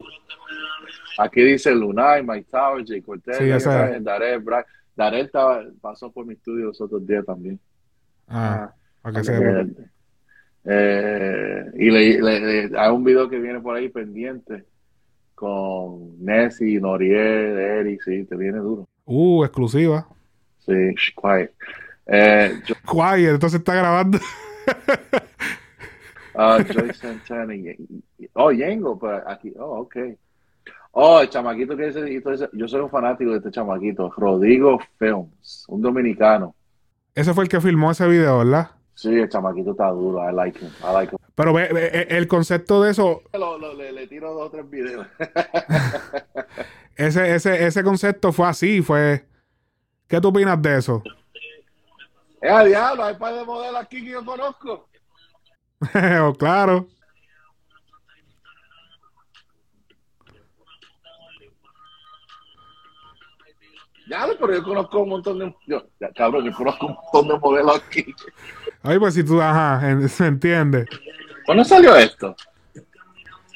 Aquí dice Lunay, Mike Tower, Jay Cortez, Sí. Darel, Bra- Darel pasó por mi estudio los otros días también. Ah, para que ok. sepa. Eh, eh, y le, le- le- hay un video que viene por ahí pendiente con Nessie, Noriel, Eric, sí, te viene duro. Uh, exclusiva. Sí, shh, quiet. Eh, yo- Quiet, entonces está grabando. Joy Santana oh, Yengo, pero aquí, oh, ok. Oh, el chamaquito que dice, yo soy un fanático de este chamaquito, Rodrigo Films, un dominicano. Ese fue el que filmó ese video, ¿verdad? Sí, el chamaquito está duro, I like him, I like him. Pero ve, ve, eh, el concepto de eso, Lo- lo- le, le tiro dos o tres videos. ese, ese, ese concepto fue así, fue... ¿Qué tú opinas de eso? ¡Eh, diablo! Hay par de modelos aquí que yo conozco. Oh, claro. Ya, pero yo conozco un montón de. Yo, ya, cabrón, yo conozco un montón de modelos aquí. Ay, pues si tú, ajá, en- se entiende. ¿Cuándo salió esto?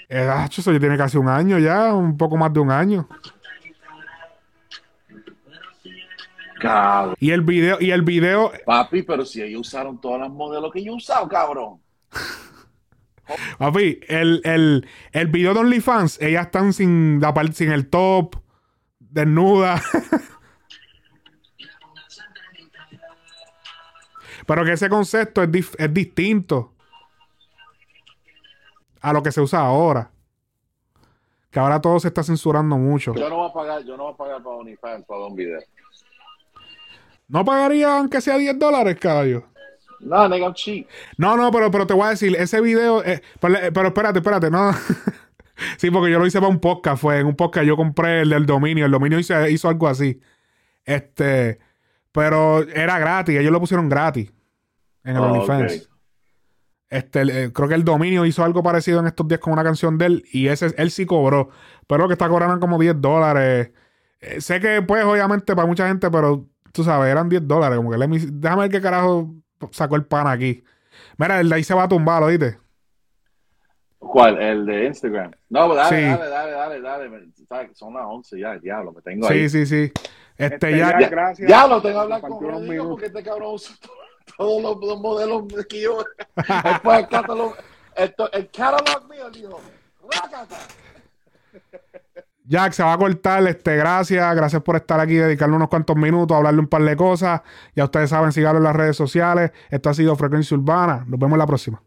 Eh, acho, eso ya tiene casi un año ya, un poco más de un año. Cabrón. Y el video, y el video, Papi, pero si ellos usaron todas las modelos que yo he usado, cabrón. papi, el, el, el video de OnlyFans, ellas están sin la sin el top, desnuda. Pero que ese concepto es, dif- es distinto a lo que se usa ahora. Que ahora todo se está censurando mucho. Yo no voy a pagar, yo no voy a pagar para OnlyFans para un video. ¿No pagaría aunque sea 10 dólares, caballo? No, nigga, I'm cheap. No, no, pero, pero te voy a decir, ese video, eh, pero, pero espérate, espérate, no. sí, porque yo lo hice para un podcast, fue en un podcast, yo compré el del dominio, el dominio hizo, hizo algo así. Este, pero era gratis, ellos lo pusieron gratis en el Oh, OnlyFans. Este, eh, creo que el dominio hizo algo parecido en estos días con una canción de él y ese él sí cobró, pero lo que está cobrando como 10 dólares. Eh, sé que pues obviamente para mucha gente, pero tú sabes, eran 10 dólares, como que me- déjame ver qué carajo sacó el pan aquí. Mira, el de ahí se va a tumbar, ¿oíste? ¿Cuál? El de Instagram. No, dale, Sí. dale, dale, dale, dale. Son las 11 ya, diablo, me tengo Sí, ahí. sí, sí. Este, Este, ya, ya- Gracias. Diablo, tengo que hablar con Rodrigo porque este cabrón usa todos los, los modelos que yo. Después el catálogo, esto, el catalog mío, dijo. "Rácata". Jack se va a cortar. Este, gracias, gracias por estar aquí, dedicarle unos cuantos minutos, hablarle un par de cosas. Ya ustedes saben, síganlo en las redes sociales. Esto ha sido Frecuencia Urbana. Nos vemos la próxima.